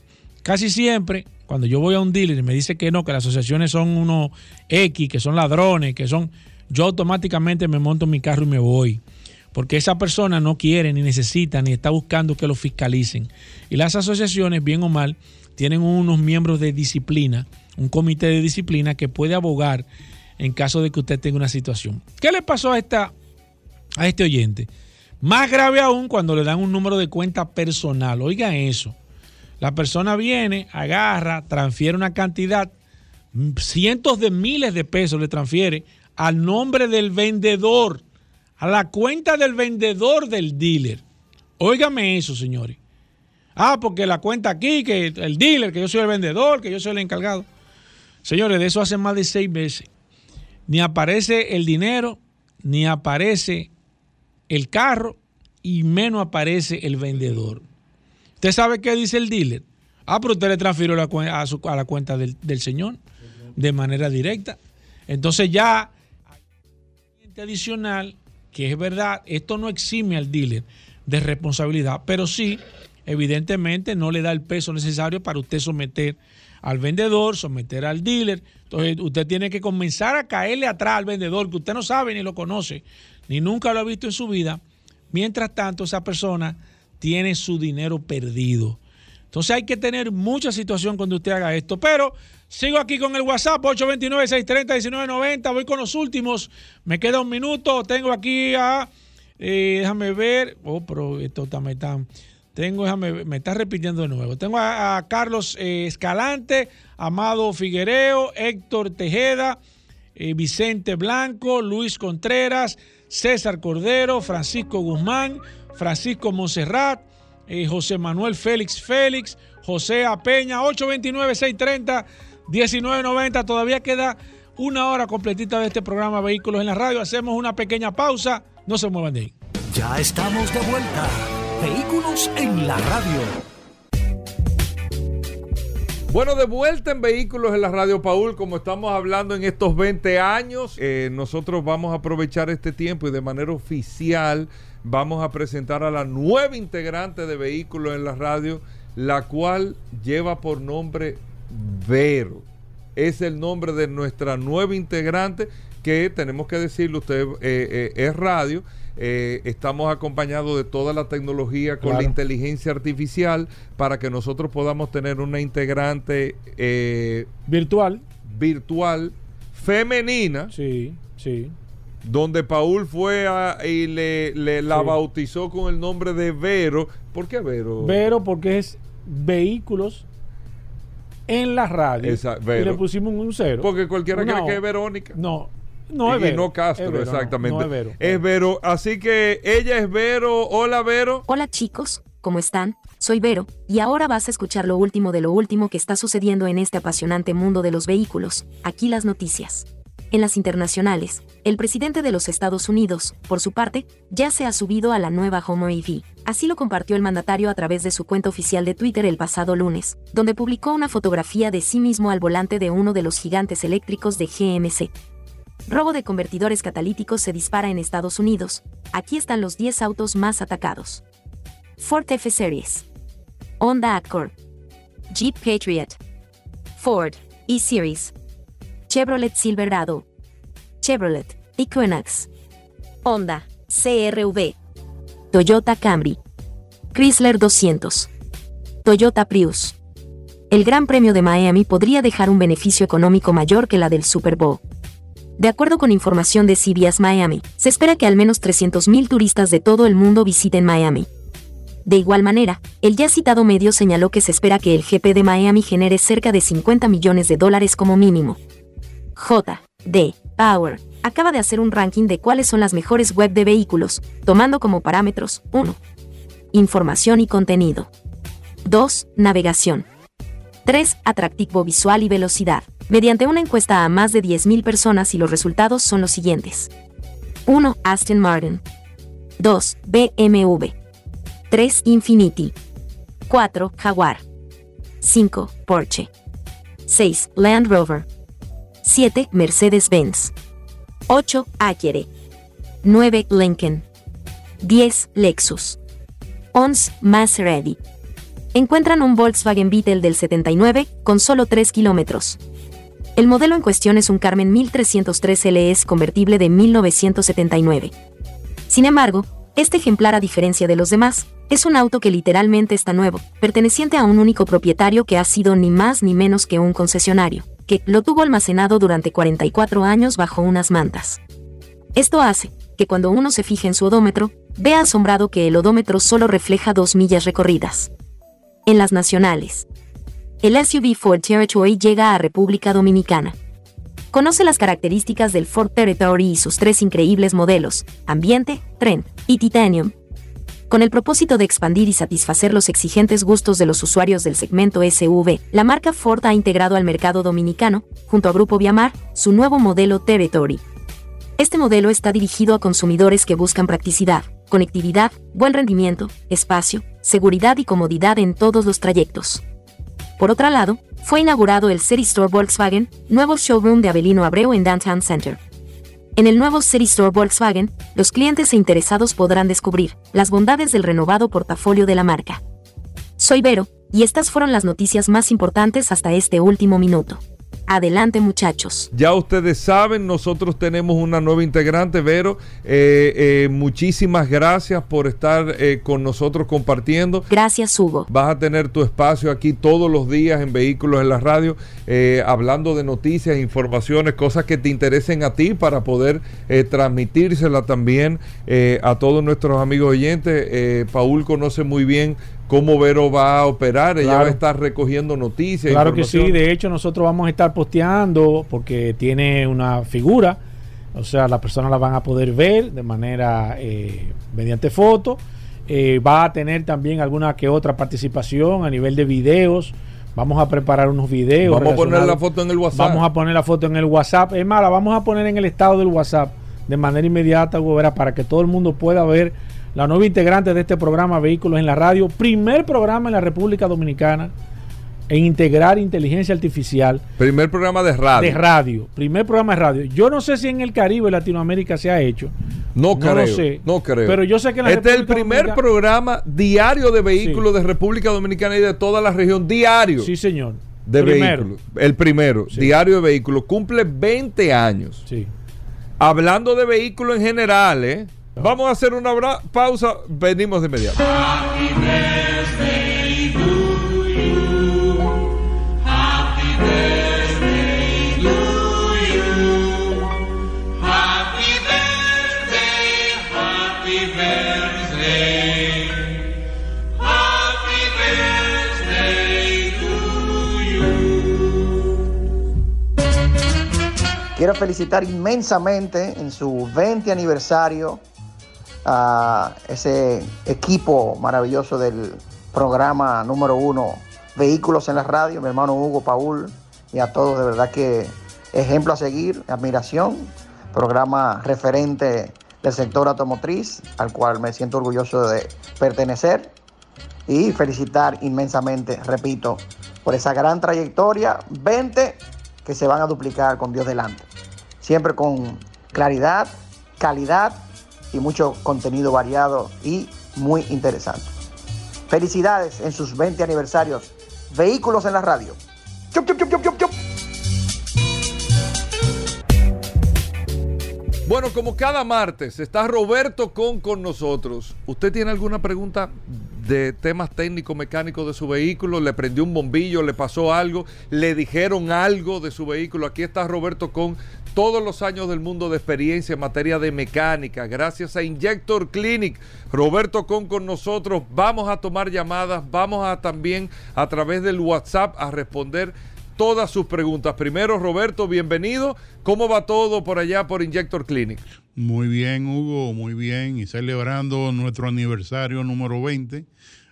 Casi siempre, cuando yo voy a un dealer y me dice que no, que las asociaciones son unos X, que son ladrones, que son, yo automáticamente me monto en mi carro y me voy. Porque esa persona no quiere, ni necesita, ni está buscando que lo fiscalicen. Y las asociaciones, bien o mal, tienen unos miembros de disciplina, un comité de disciplina que puede abogar en caso de que usted tenga una situación. ¿Qué le pasó a, esta, a este oyente? Más grave aún cuando le dan un número de cuenta personal. Oigan eso. La persona viene, agarra, transfiere una cantidad, cientos de miles de pesos le transfiere al nombre del vendedor, a la cuenta del vendedor del dealer. Óigame eso, señores. Ah, porque la cuenta aquí, que el dealer, que yo soy el vendedor, que yo soy el encargado. Señores, de eso hace más de seis meses. Ni aparece el dinero, ni aparece el carro y menos aparece el vendedor. ¿Usted sabe qué dice el dealer? Ah, pero usted le transfirió a, su, a, la cuenta del, del, señor de manera directa. Entonces ya hay adicional que es verdad, esto no exime al dealer de responsabilidad, pero sí, evidentemente, no le da el peso necesario para usted someter al vendedor, someter al dealer. Entonces usted tiene que comenzar a caerle atrás al vendedor que usted no sabe ni lo conoce ni nunca lo ha visto en su vida, mientras tanto esa persona tiene su dinero perdido. Entonces hay que tener mucha situación cuando usted haga esto. Pero sigo aquí con el WhatsApp 829-630-1990. Voy con los últimos. Me queda un minuto. Tengo aquí a. Eh, déjame ver. Oh, pero esto me está. Tengo, déjame, me está repitiendo de nuevo. Tengo a, Carlos eh, Escalante, Amado Figuereo, Héctor Tejeda, eh, Vicente Blanco, Luis Contreras. César Cordero, Francisco Guzmán, Francisco Monserrat, eh, José Manuel Félix Félix, José Apeña, 829-630-1990. Todavía queda una hora completita de este programa Vehículos en la Radio. Hacemos una pequeña pausa. No se muevan de ahí. Ya estamos de vuelta. Vehículos en la Radio. Bueno, de vuelta en Vehículos en la Radio Paul, como estamos hablando en estos 20 años, eh, nosotros vamos a aprovechar este tiempo y de manera oficial vamos a presentar a la nueva integrante de Vehículos en la Radio, la cual lleva por nombre Vero. Es el nombre de nuestra nueva integrante que tenemos que decirle, usted eh, eh, es radio eh, estamos acompañados de toda la tecnología con la inteligencia artificial para que nosotros podamos tener una integrante eh, virtual. Virtual, femenina. Sí, sí. Donde Paul fue y le, la bautizó con el nombre de Vero. ¿Por qué Vero? Vero porque es vehículos en la radio. y le pusimos un cero. Porque cualquiera cree que es Verónica. No, no es Vero. no Castro, exactamente. es Vero. Así que ella es Vero. Hola, Vero. Hola, chicos. ¿Cómo están? Soy Vero, y ahora vas a escuchar lo último de lo último que está sucediendo en este apasionante mundo de los vehículos. Aquí las noticias. En las internacionales, el presidente de los Estados Unidos, por su parte, ya se ha subido a la nueva Homo EV. Así lo compartió el mandatario a través de su cuenta oficial de Twitter el pasado lunes, donde publicó una fotografía de sí mismo al volante de uno de los gigantes eléctricos de GMC. Robo de convertidores catalíticos se dispara en Estados Unidos. Aquí están los 10 autos más atacados. Ford F-Series. Honda Accord. Jeep Patriot. Ford E-Series. Chevrolet Silverado. Chevrolet Equinox. Honda CRV. Toyota Camry. Chrysler 200. Toyota Prius. El Gran Premio de Miami podría dejar un beneficio económico mayor que la del Super Bowl. De acuerdo con información de CBS Miami, se espera que al menos 300.000 turistas de todo el mundo visiten Miami. De igual manera, el ya citado medio señaló que se espera que el GP de Miami genere cerca de 50 millones de dólares como mínimo. J. D. Power acaba de hacer un ranking de cuáles son las mejores web de vehículos, tomando como parámetros 1. Información y contenido. 2. Navegación. 3. Atractivo visual y velocidad. Mediante una encuesta a más de 10.000 personas y los resultados son los siguientes. 1. Aston Martin. 2. BMW. 3. Infiniti. 4. Jaguar. 5. Porsche. 6. Land Rover. 7. Mercedes-Benz. 8. Acere. 9. Lincoln. 10. Lexus. 11. Maserati. Encuentran un Volkswagen Beetle del 79 con solo 3 kilómetros. El modelo en cuestión es un Carmen 1303 LS convertible de 1979. Sin embargo, este ejemplar, a diferencia de los demás, es un auto que literalmente está nuevo, perteneciente a un único propietario que ha sido ni más ni menos que un concesionario que lo tuvo almacenado durante 44 años bajo unas mantas. Esto hace que cuando uno se fije en su odómetro, vea asombrado que el odómetro solo refleja dos millas recorridas. En las nacionales. El SUV Ford Territory llega a República Dominicana. Conoce las características del Ford Territory y sus tres increíbles modelos, Ambiente, Trend y Titanium, con el propósito de expandir y satisfacer los exigentes gustos de los usuarios del segmento SUV, la marca Ford ha integrado al mercado dominicano, junto a Grupo Viamar, su nuevo modelo Territory. Este modelo está dirigido a consumidores que buscan practicidad, conectividad, buen rendimiento, espacio, seguridad y comodidad en todos los trayectos. Por otro lado, fue inaugurado el City Store Volkswagen, nuevo showroom de Avelino Abreu en Downtown Center. En el nuevo City Store Volkswagen, los clientes e interesados podrán descubrir las bondades del renovado portafolio de la marca. Soy Vero, y estas fueron las noticias más importantes hasta este último minuto. Adelante muchachos. Ya ustedes saben, nosotros tenemos una nueva integrante, Vero. Eh, eh, muchísimas gracias por estar eh, con nosotros compartiendo. Gracias, Hugo. Vas a tener tu espacio aquí todos los días en Vehículos en la Radio, hablando de noticias, informaciones, cosas que te interesen a ti para poder transmitírsela también a todos nuestros amigos oyentes. Paul conoce muy bien cómo Vero va a operar. Ella va a estar recogiendo noticias. Claro que sí, de hecho nosotros vamos a estar posteando porque tiene una figura, o sea, las personas la van a poder ver de manera eh, mediante foto. Eh, va a tener también alguna que otra participación a nivel de videos. Vamos a preparar unos videos. Vamos a poner la foto en el WhatsApp. Vamos a poner la foto en el WhatsApp. Es más, la vamos a poner en el estado del WhatsApp de manera inmediata, para que todo el mundo pueda ver la nueva integrante de este programa Vehículos en la Radio, primer programa en la República Dominicana en integrar inteligencia artificial. Primer programa de radio. De radio, primer programa de radio. Yo no sé si en el Caribe, Latinoamérica se ha hecho. No, no creo. sé. No creo. Pero yo sé que Este es el primer programa diario de vehículos de República Dominicana y de toda la región. Diario. Sí, señor. De vehículos. El primero. Diario de vehículos. Cumple 20 años. Sí. Hablando de vehículos en general, ¿eh? Vamos a hacer una pausa, venimos de inmediato. Quiero felicitar inmensamente en su 20 aniversario a ese equipo maravilloso del programa número uno, Vehículos en la Radio, mi hermano Hugo Paul, y a todos de verdad que ejemplo a seguir, admiración, programa referente del sector automotriz, al cual me siento orgulloso de pertenecer y felicitar inmensamente, repito, por esa gran trayectoria, 20 que se van a duplicar con Dios delante, siempre con claridad, calidad y mucho contenido variado y muy interesante. Felicidades en sus 20 aniversarios. Vehículos en la radio. ¡Chup, chup, chup! Bueno, como cada martes está Roberto Con con nosotros. ¿Usted tiene alguna pregunta de temas técnicos mecánicos de su vehículo? ¿Le prendió un bombillo? ¿Le pasó algo? ¿Le dijeron algo de su vehículo? Aquí está Roberto Con todos los años del mundo de experiencia en materia de mecánica, gracias a Injector Clinic. Roberto Con con nosotros, vamos a tomar llamadas, vamos a también a través del WhatsApp a responder todas sus preguntas. Primero, Roberto, bienvenido. ¿Cómo va todo por allá por Injector Clinic? Muy bien, Hugo, muy bien. Y celebrando nuestro aniversario número 20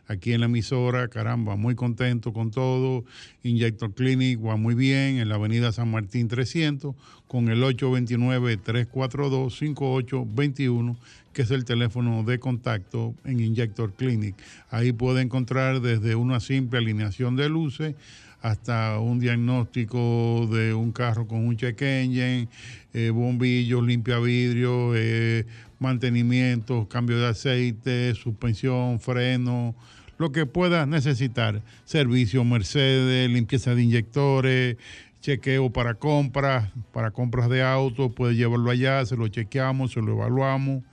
aquí en la emisora, caramba, muy contento con todo. Injector Clinic va muy bien en la avenida San Martín 300 con el 829-342-5821, que es el teléfono de contacto en Injector Clinic. Ahí puede encontrar desde una simple alineación de luces hasta un diagnóstico de un carro con un check engine, eh, bombillos, limpia vidrio, eh, mantenimiento, cambio de aceite, suspensión, freno, lo que pueda necesitar. Servicio Mercedes, limpieza de inyectores, chequeo para compras, para compras de autos, puede llevarlo allá, se lo chequeamos, se lo evaluamos,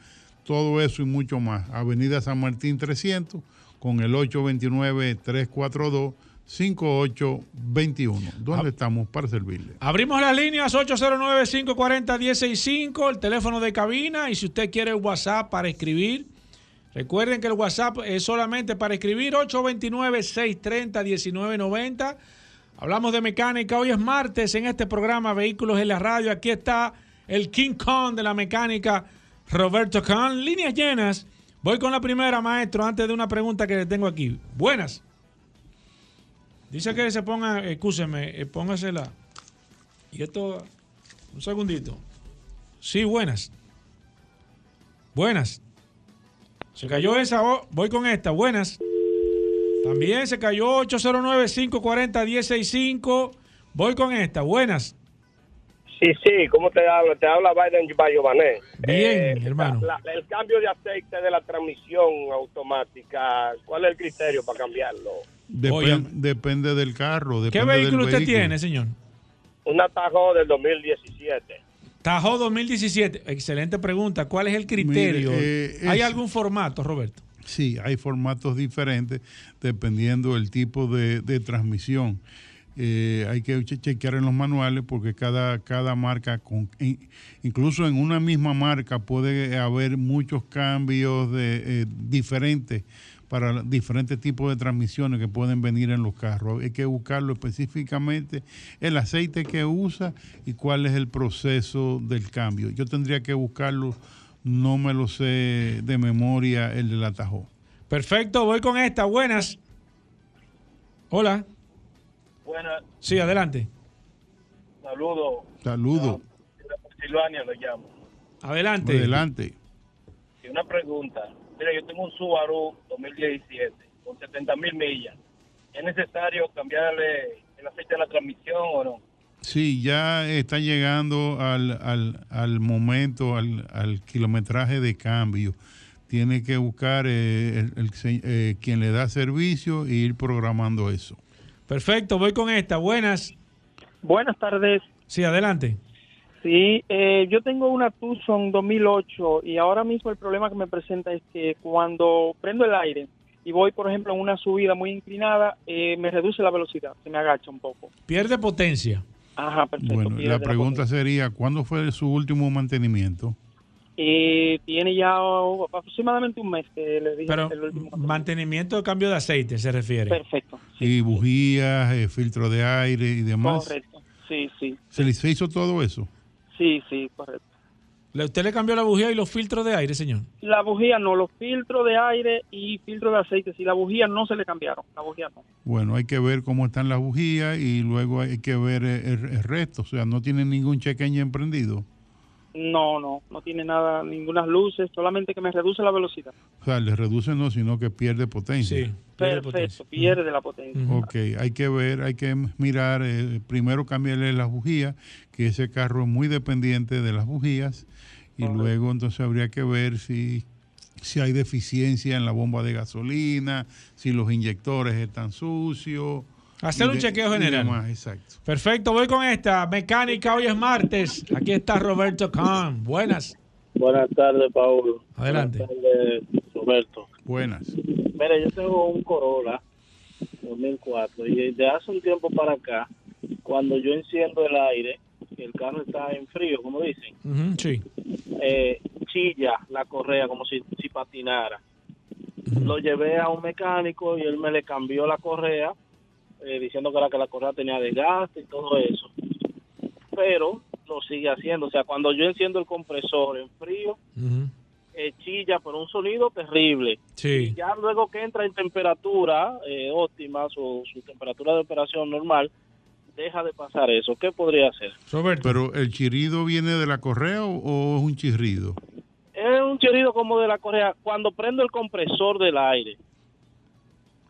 todo eso y mucho más. Avenida San Martín 300 con el 829 342 5821. ¿Dónde estamos para servirle? Abrimos las líneas 809-540-165, el teléfono de cabina. Y si usted quiere WhatsApp para escribir, recuerden que el WhatsApp es solamente para escribir 829-630-1990. Hablamos de mecánica. Hoy es martes en este programa Vehículos en la Radio. Aquí está el King Kong de la mecánica, Roberto Khan. Líneas llenas. Voy con la primera, maestro, antes de una pregunta que le tengo aquí. Buenas. Dice que se ponga, escúcheme, eh, póngasela. Y esto, un segundito. Sí, buenas. Buenas. Se cayó esa, oh, voy con esta, buenas. También se cayó 809-540-165. Voy con esta, buenas. Sí, sí, ¿cómo te habla? Te habla Biden Bayobané. Bien, hermano. la- el cambio de aceite de la transmisión automática, ¿cuál es el criterio para cambiarlo? Depen- depende del carro. ¿Qué depende del vehículo usted vehículo. tiene, señor? Un Tahoe del 2017. Tajo 2017. Excelente pregunta. ¿Cuál es el criterio? Mire, eh, ¿Hay es- algún formato, Roberto? Sí, hay formatos diferentes dependiendo del tipo de, de transmisión. Eh, hay que che- chequear en los manuales porque cada, cada marca, con, incluso en una misma marca puede haber muchos cambios de, eh, diferentes para diferentes tipos de transmisiones que pueden venir en los carros. Hay que buscarlo específicamente, el aceite que usa y cuál es el proceso del cambio. Yo tendría que buscarlo, no me lo sé de memoria el del atajo. Perfecto, voy con esta. Buenas. Hola. Buenas, Sí, adelante. saludos. Saludos. Silvania lo llamo. Adelante. Adelante. Y una pregunta. Mira, yo tengo un Subaru 2017 con 70 mil millas. ¿Es necesario cambiarle el aceite de la transmisión o no? Sí, ya está llegando al, al, al momento, al, al kilometraje de cambio. Tiene que buscar eh, el, el eh, quien le da servicio e ir programando eso. Perfecto, voy con esta. Buenas. Buenas tardes. Sí, adelante. Sí, eh, yo tengo una Tucson 2008 y ahora mismo el problema que me presenta es que cuando prendo el aire y voy, por ejemplo, en una subida muy inclinada, eh, me reduce la velocidad, se me agacha un poco. Pierde potencia. Ajá, perfecto. Bueno, la pregunta sería, ¿cuándo fue su último mantenimiento? Eh, tiene ya oh, aproximadamente un mes que le dije Pero el último. mantenimiento de cambio de aceite se refiere. Perfecto. y bujías, eh, filtro de aire y demás. Correcto. Sí, sí. ¿Se le se hizo todo eso? Sí, sí, correcto. ¿Le- ¿Usted le cambió la bujía y los filtros de aire, señor? La bujía no, los filtros de aire y filtros de aceite, si la bujía no se le cambiaron, la bujía no. Bueno, hay que ver cómo están las bujías y luego hay que ver el, el resto. O sea, no tiene ningún check engine prendido. No, no, no tiene nada, ninguna luces, solamente que me reduce la velocidad. O sea, le reduce no, sino que pierde potencia. Sí. Perfecto, pierde la potencia. Ok, hay que ver, hay que mirar, eh, primero cambiarle las bujías, que ese carro es muy dependiente de las bujías, y luego entonces habría que ver si, si hay deficiencia en la bomba de gasolina, si los inyectores están sucios. Hacer un de- chequeo general. exacto. Perfecto, voy con esta. Mecánica, hoy es martes. Aquí está Roberto Kahn. Buenas. Buenas tardes, Paulo. Adelante. Buenas tardes, Roberto. Buenas. Mira, yo tengo un Corolla 2004 y de hace un tiempo para acá, cuando yo enciendo el aire, el carro está en frío, como dicen, sí. eh, chilla la correa como si, si patinara. Lo llevé a un mecánico y él me le cambió la correa, eh, diciendo que era que la correa tenía desgaste y todo eso. Pero lo sigue haciendo. O sea, cuando yo enciendo el compresor en frío, eh, chilla, pero un sonido terrible. Sí. Ya luego que entra en temperatura eh, óptima, su, su temperatura de operación normal, deja de pasar eso. ¿Qué podría hacer? Pero el chirrido viene de la correa o, o es un chirrido? Es un chirrido como de la correa. Cuando prendo el compresor del aire.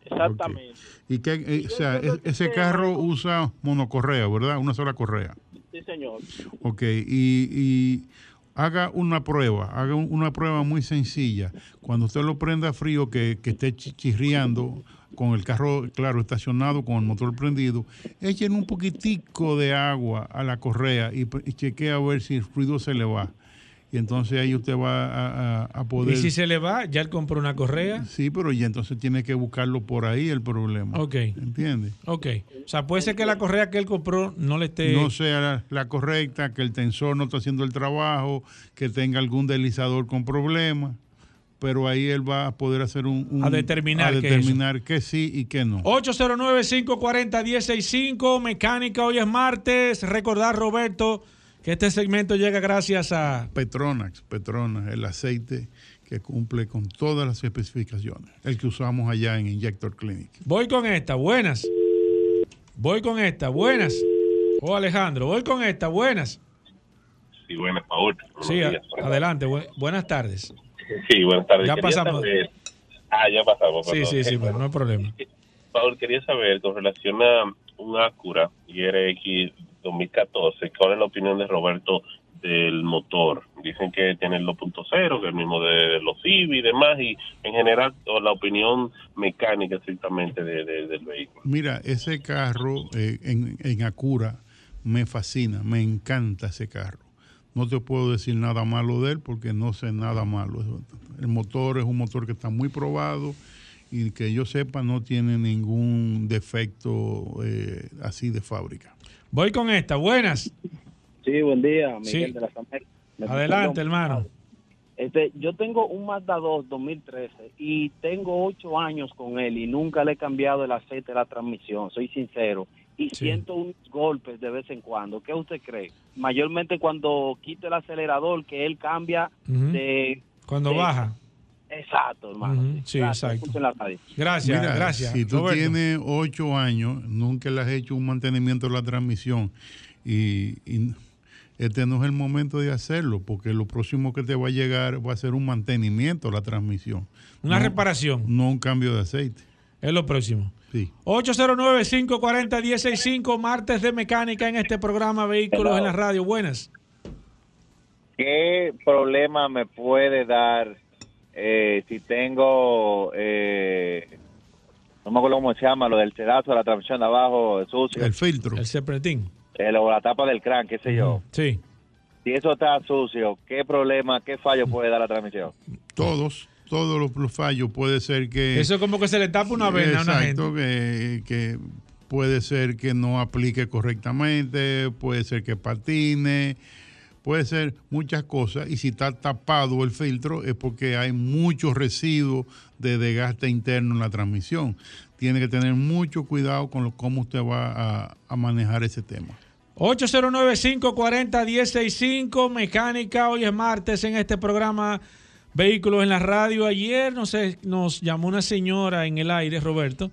Exactamente. Y que, eh, o sea, es- ese carro usa monocorrea, ¿verdad? Una sola correa. Sí, señor. Ok, y, y haga una prueba, haga un- una prueba muy sencilla. Cuando usted lo prenda frío, que, que esté chi- chirriando con el carro, claro, estacionado, con el motor prendido, echen un poquitico de agua a la correa y, y chequee a ver si el ruido se le va. Y entonces ahí usted va a, a- a poder... Y si se le va, ya él compró una correa. Sí, pero ya entonces tiene que buscarlo por ahí el problema. Ok. ¿Entiende? Ok. O sea, puede ser que la correa que él compró no le esté. no sea la, la correcta, que el tensor no está haciendo el trabajo, que tenga algún deslizador con problemas, pero ahí él va a poder hacer un... un- A determinar a determinar que sí y que no. 809-540-165, mecánica, hoy es martes. Recordar, Roberto, que este segmento llega gracias a... Petronax, Petronax, el aceite que cumple con todas las especificaciones, el que usamos allá en Injector Clinic. Voy con esta, buenas. Voy con esta, buenas. Oh, Alejandro, voy con esta, buenas. Sí, buenas, Paul. Sí, adelante, bu- buenas tardes. Sí, buenas tardes. Ya Quería pasamos. saber- Ah, ya pasamos. Sí, sí, sí, pero no hay problema. Paul, quería saber con relación a un Acura IRX 2014, ¿cuál es la opinión de Roberto del motor? Dicen que tiene el 2.0, que es el mismo de los Civi y demás, y en general la opinión mecánica estrictamente de- del vehículo. Mira, ese carro eh, en, en Acura me fascina, me encanta ese carro. No te puedo decir nada malo de él porque no sé nada malo. El motor es un motor que está muy probado y que yo sepa no tiene ningún defecto eh, así de fábrica. Voy con esta, buenas. Sí, buen día, Sí. Miguel de las Américas. Adelante, hermano. Este, yo tengo un Mazda 2 2013 y tengo ocho años con él y nunca le he cambiado el aceite de la transmisión, soy sincero. Y siento unos golpes de vez en cuando. ¿Qué usted cree? Mayormente cuando quito el acelerador, que él cambia de... Cuando de- baja. Exacto, hermano. Sí, Gracias, exacto. escuchen la radio. Gracias, Mira, gracias. Si tú Roberto. tienes ocho años, nunca le has hecho un mantenimiento de la transmisión y, y este no es el momento de hacerlo porque lo próximo que te va a llegar va a ser un mantenimiento de la transmisión. Una No- reparación. No un cambio de aceite. Es lo próximo. Sí. 809-540-165, martes de mecánica en este programa Vehículos en la Radio. Buenas. ¿Qué problema me puede dar eh, si tengo, eh, no me acuerdo cómo se llama, lo del sedazo de la transmisión de abajo sucio? El filtro. El Serpentín. Eh, o la tapa del crank, qué sé yo. Sí. Si eso está sucio, ¿qué problema, qué fallo puede dar la transmisión? Todos, todos los, los fallos puede ser que... Eso es como que se le tapa una vena a una gente. Exacto, que, que puede ser que no aplique correctamente, puede ser que patine, puede ser muchas cosas. Y si está tapado el filtro es porque hay muchos residuos de desgaste interno en la transmisión. Tiene que tener mucho cuidado con lo, cómo usted va a, manejar ese tema. 809-540-165, mecánica. Hoy es martes en este programa Vehículos en la Radio. Ayer no sé, nos llamó una señora en el aire, Roberto,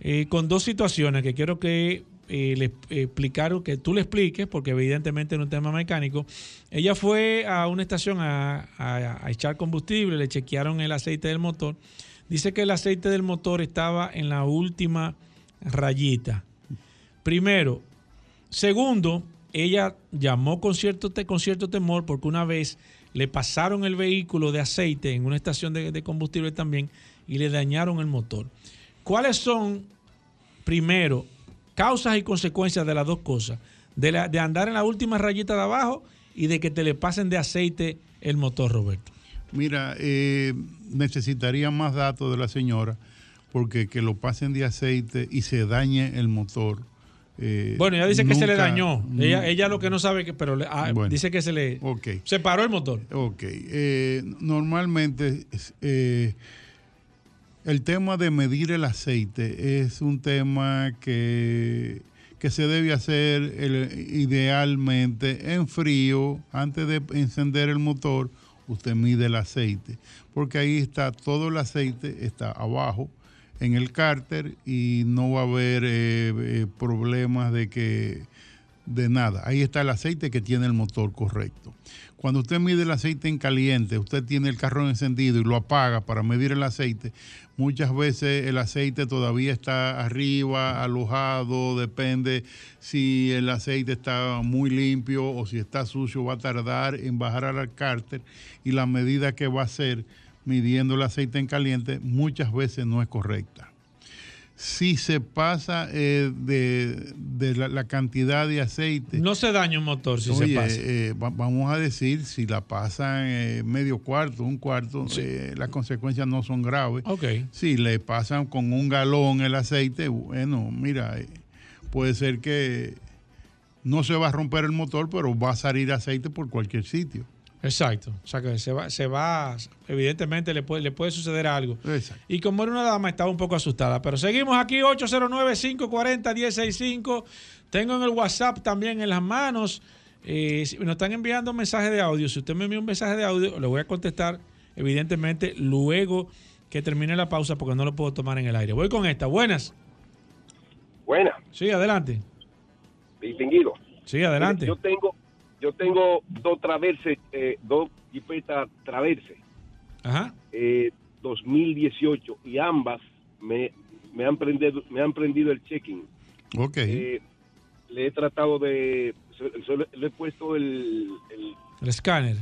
eh, con dos situaciones que quiero que le explicaron, que tú le expliques, porque evidentemente en un tema mecánico. Ella fue a una estación a, a- echar combustible, le chequearon el aceite del motor. Dice que el aceite del motor estaba en la última rayita. Primero, Segundo, ella llamó con cierto, con cierto temor porque una vez le pasaron el vehículo de aceite en una estación de combustible también y le dañaron el motor. ¿Cuáles son, primero, causas y consecuencias de las dos cosas? De, la- de andar en la última rayita de abajo y de que te le pasen de aceite el motor, Roberto. Mira, eh, necesitaría más datos de la señora porque que lo pasen de aceite y se dañe el motor eh, Bueno, ella dice que se le dañó. Ella, ella lo que no sabe, que, pero le- ah, Bueno. dice que se le Ok. se paró el motor. Ok. eh, normalmente eh, el tema de medir el aceite es un tema que, que se debe hacer idealmente en frío. Antes de encender el motor, usted mide el aceite. Porque ahí está todo el aceite, está abajo en el cárter y no va a haber eh, eh, problemas de que de nada. Ahí está el aceite que tiene el motor correcto. Cuando usted mide el aceite en caliente, usted tiene el carro encendido y lo apaga para medir el aceite, muchas veces el aceite todavía está arriba, alojado, depende si el aceite está muy limpio o si está sucio, va a tardar en bajar al cárter y la medida que va a hacer midiendo el aceite en caliente muchas veces no es correcta si se pasa eh, de, de la, la cantidad de aceite. No se daña un motor si Oye, se pasa. eh, va- vamos a decir, si la pasan eh, medio cuarto, un cuarto, eh, las consecuencias no son graves. Ok. Si le pasan con un galón el aceite, bueno, mira, puede ser que no se va a romper el motor, pero va a salir aceite por cualquier sitio. Exacto. O sea que se va, se va evidentemente le puede, le puede suceder algo. Y como era una dama, estaba un poco asustada. Pero seguimos aquí, 809-540-1065. Tengo en el WhatsApp también en las manos. Eh, si- nos están enviando mensajes de audio. Si usted me envía un mensaje de audio, le voy a contestar, evidentemente, luego que termine la pausa, porque no lo puedo tomar en el aire. Voy con esta. Buenas. Buenas. Sí, adelante. distinguido. Sí, adelante. Yo tengo, yo tengo dos traverses, eh, dos jipetas traverse, Ajá. eh, 2018 y ambas me, me han prendido, me han prendido el checking. Ok. Eh, le he tratado de, le he puesto el, el, El escáner.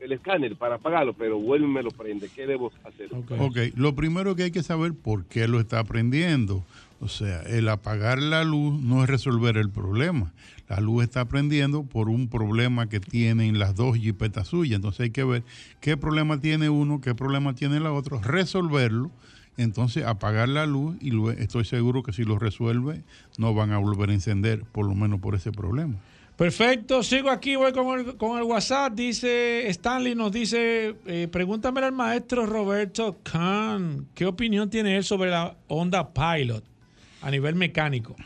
el escáner para pagarlo, pero vuelve y me lo prende. ¿Qué debo hacer? Ok, lo primero que hay que saber por qué lo está prendiendo. O sea, el apagar la luz no es resolver el problema. La luz está prendiendo por un problema que tienen las dos jipetas suyas. Entonces hay que ver qué problema tiene uno, qué problema tiene la otra, resolverlo. Entonces apagar la luz y estoy seguro que si lo resuelve no van a volver a encender, por lo menos por ese problema. Perfecto, sigo aquí, voy con el, con el WhatsApp. Dice Stanley, nos dice, eh, pregúntame al maestro Roberto Kahn, ¿qué opinión tiene él sobre la Honda Pilot a nivel mecánico?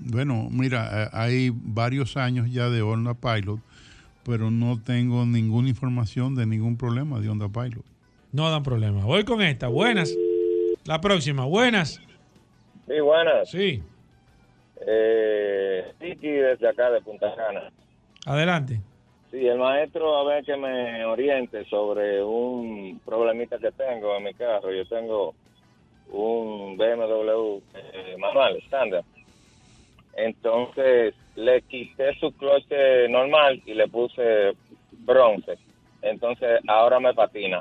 Bueno, mira, eh, hay varios años ya de Honda Pilot, pero no tengo ninguna información de ningún problema de Honda Pilot. No dan problema. Voy con esta, buenas. La próxima, buenas. Sí, buenas. Sí, Eh, desde acá de Punta Cana. adelante. Sí, el maestro a ver que me oriente sobre un problemita que tengo en mi carro. Yo tengo un BMW eh, manual, estándar. Entonces le quité su cloche normal y le puse bronce. Entonces ahora me patina.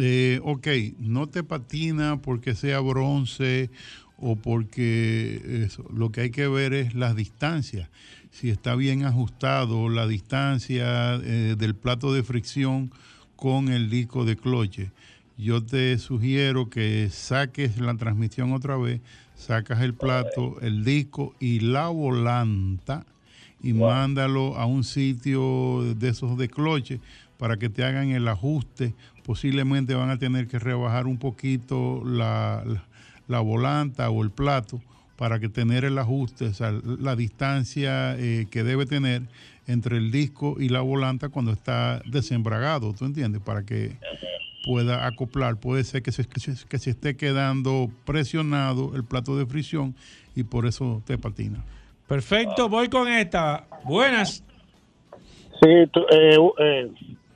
Eh, ok, no te patina porque sea bronce o porque. Lo que hay que ver es las distancias. Si está bien ajustado la distancia eh, del plato de fricción con el disco de cloche. Yo te sugiero que saques la transmisión otra vez, sacas el plato, el disco y la volanta y mándalo a un sitio de esos de cloche para que te hagan el ajuste. Posiblemente van a tener que rebajar un poquito la, la, la volanta o el plato para que tener el ajuste, o sea, la distancia eh, que debe tener entre el disco y la volanta cuando está desembragado, ¿tú entiendes? Para que pueda acoplar. Puede ser que se, que se, que se esté quedando presionado el plato de fricción y por eso te patina. Perfecto, voy con esta. Buenas. Sí, tú, eh, eh,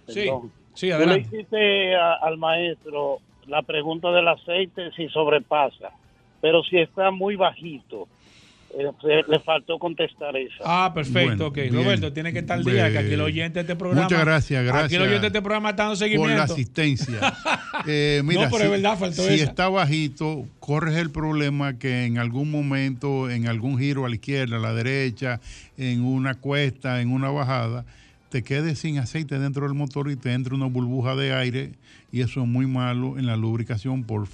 Sí, Tú le adelante. hiciste a- al maestro la pregunta del aceite si sobrepasa, pero si está muy bajito, eh, le faltó contestar esa. Ah, perfecto, Bueno, ok. bien. Roberto, tiene que estar al día, que aquí el oyente de este programa. Muchas gracias, gracias. Aquí el oyente de este programa está dando seguimiento. Por la asistencia. Eh, mira, No, pero si, es verdad, faltó si esa. está bajito, corres el problema que en algún momento, en algún giro a la izquierda, a la derecha, en una cuesta, en una bajada, te quedes sin aceite dentro del motor y te entre una burbuja de aire y eso es muy malo en la lubricación por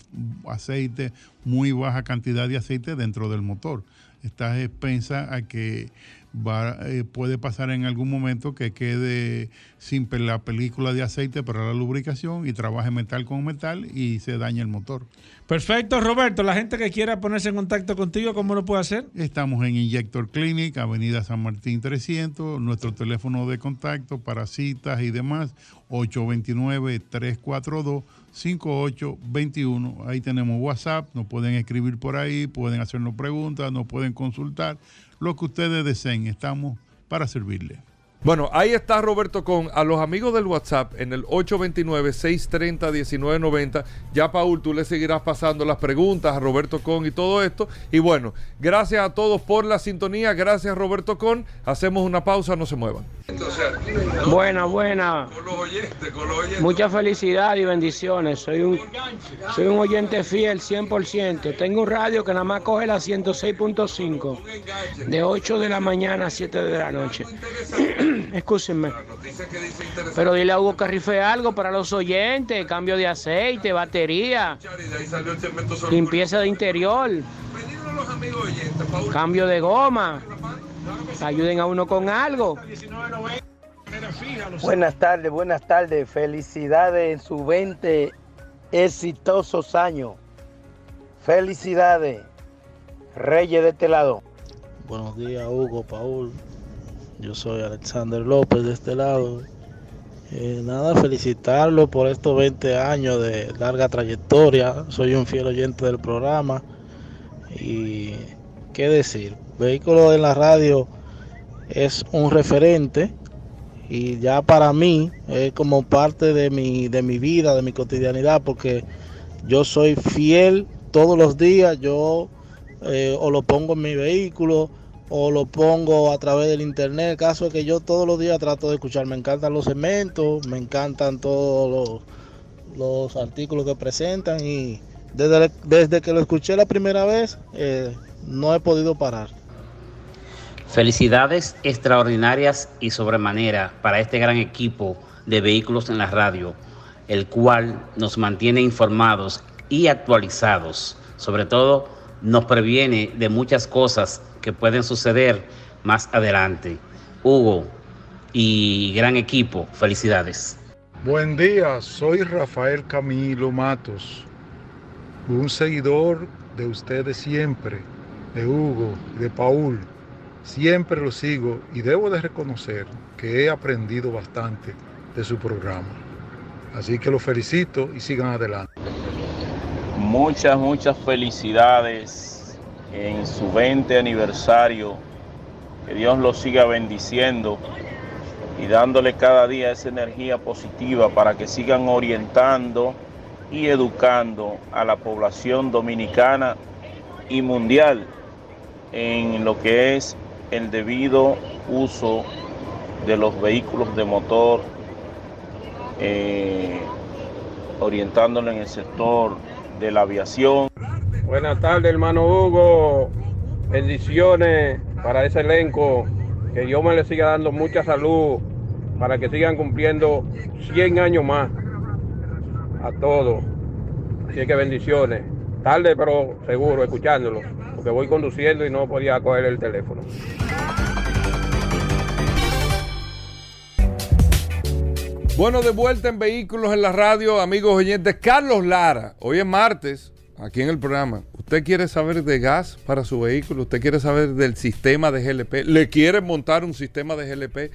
aceite, muy baja cantidad de aceite dentro del motor. Estás expensa a que va, eh, puede pasar en algún momento que quede sin la película de aceite para la lubricación y trabaje metal con metal y se daña el motor. Perfecto, Roberto. La gente que quiera ponerse en contacto contigo, ¿cómo lo puede hacer? Estamos en Injector Clinic, Avenida San Martín 300. Nuestro teléfono de contacto para citas y demás, 829-342-5821. Ahí tenemos WhatsApp, nos pueden escribir por ahí, pueden hacernos preguntas, nos pueden consultar. Lo que ustedes deseen, estamos para servirle. Bueno, ahí está Roberto Con. A los amigos del WhatsApp en el 829-630-1990. Ya, Paul, tú le seguirás pasando las preguntas a Roberto Con y todo esto. Y bueno, gracias a todos por la sintonía. Gracias, Roberto Con. Hacemos una pausa, no se muevan. Buena, buena. Mucha felicidad y bendiciones. Soy un, soy un oyente fiel 100%. Tengo un radio que nada más coge la 106.5 de 8 de la mañana a 7 de la noche. Excúsenme. Pero dile a Hugo Carrife algo para los oyentes. Cambio de aceite, batería, limpieza de interior, cambio de goma. Ayuden a uno con algo. Buenas tardes, buenas tardes. Felicidades en sus 20 exitosos años. Felicidades. Reyes de este lado. Buenos días, Hugo, Paul. Yo soy Alexander López de este lado. Eh, nada, felicitarlo por estos 20 años de larga trayectoria. Soy un fiel oyente del programa. Y qué decir, Vehículo en la Radio es un referente y ya para mí es como parte de mi, de mi vida, de mi cotidianidad, porque yo soy fiel todos los días. Yo eh, o lo pongo en mi vehículo o lo pongo a través del internet. El caso es que yo todos los días trato de escuchar. Me encantan los segmentos, me encantan todos los, los artículos que presentan y desde, desde que lo escuché la primera vez eh, no he podido parar. Felicidades extraordinarias y sobremanera para este gran equipo de vehículos en la radio, el cual nos mantiene informados y actualizados. Sobre todo, nos previene de muchas cosas que pueden suceder más adelante. Hugo y gran equipo, felicidades. Buen día, soy Rafael Camilo Matos, un seguidor de ustedes siempre, de Hugo, de Paul. Siempre lo sigo y debo de reconocer que he aprendido bastante de su programa. Así que los felicito y sigan adelante. Muchas, muchas felicidades en su 20 aniversario. Que Dios los siga bendiciendo y dándole cada día esa energía positiva para que sigan orientando y educando a la población dominicana y mundial en lo que es el debido uso de los vehículos de motor, eh, orientándolo en el sector de la aviación. Buenas tardes, hermano Hugo. Bendiciones para ese elenco. Que Dios me le siga dando mucha salud para que sigan cumpliendo 100 años más a todos. Así que bendiciones. Tarde, pero seguro, escuchándolo. Porque voy conduciendo y no podía coger el teléfono. Bueno, de vuelta en Vehículos en la Radio, amigos oyentes. Carlos Lara, hoy es martes, aquí en el programa. ¿Usted quiere saber de gas para su vehículo? ¿Usted quiere saber del sistema de GLP? ¿Le quiere montar un sistema de GLP?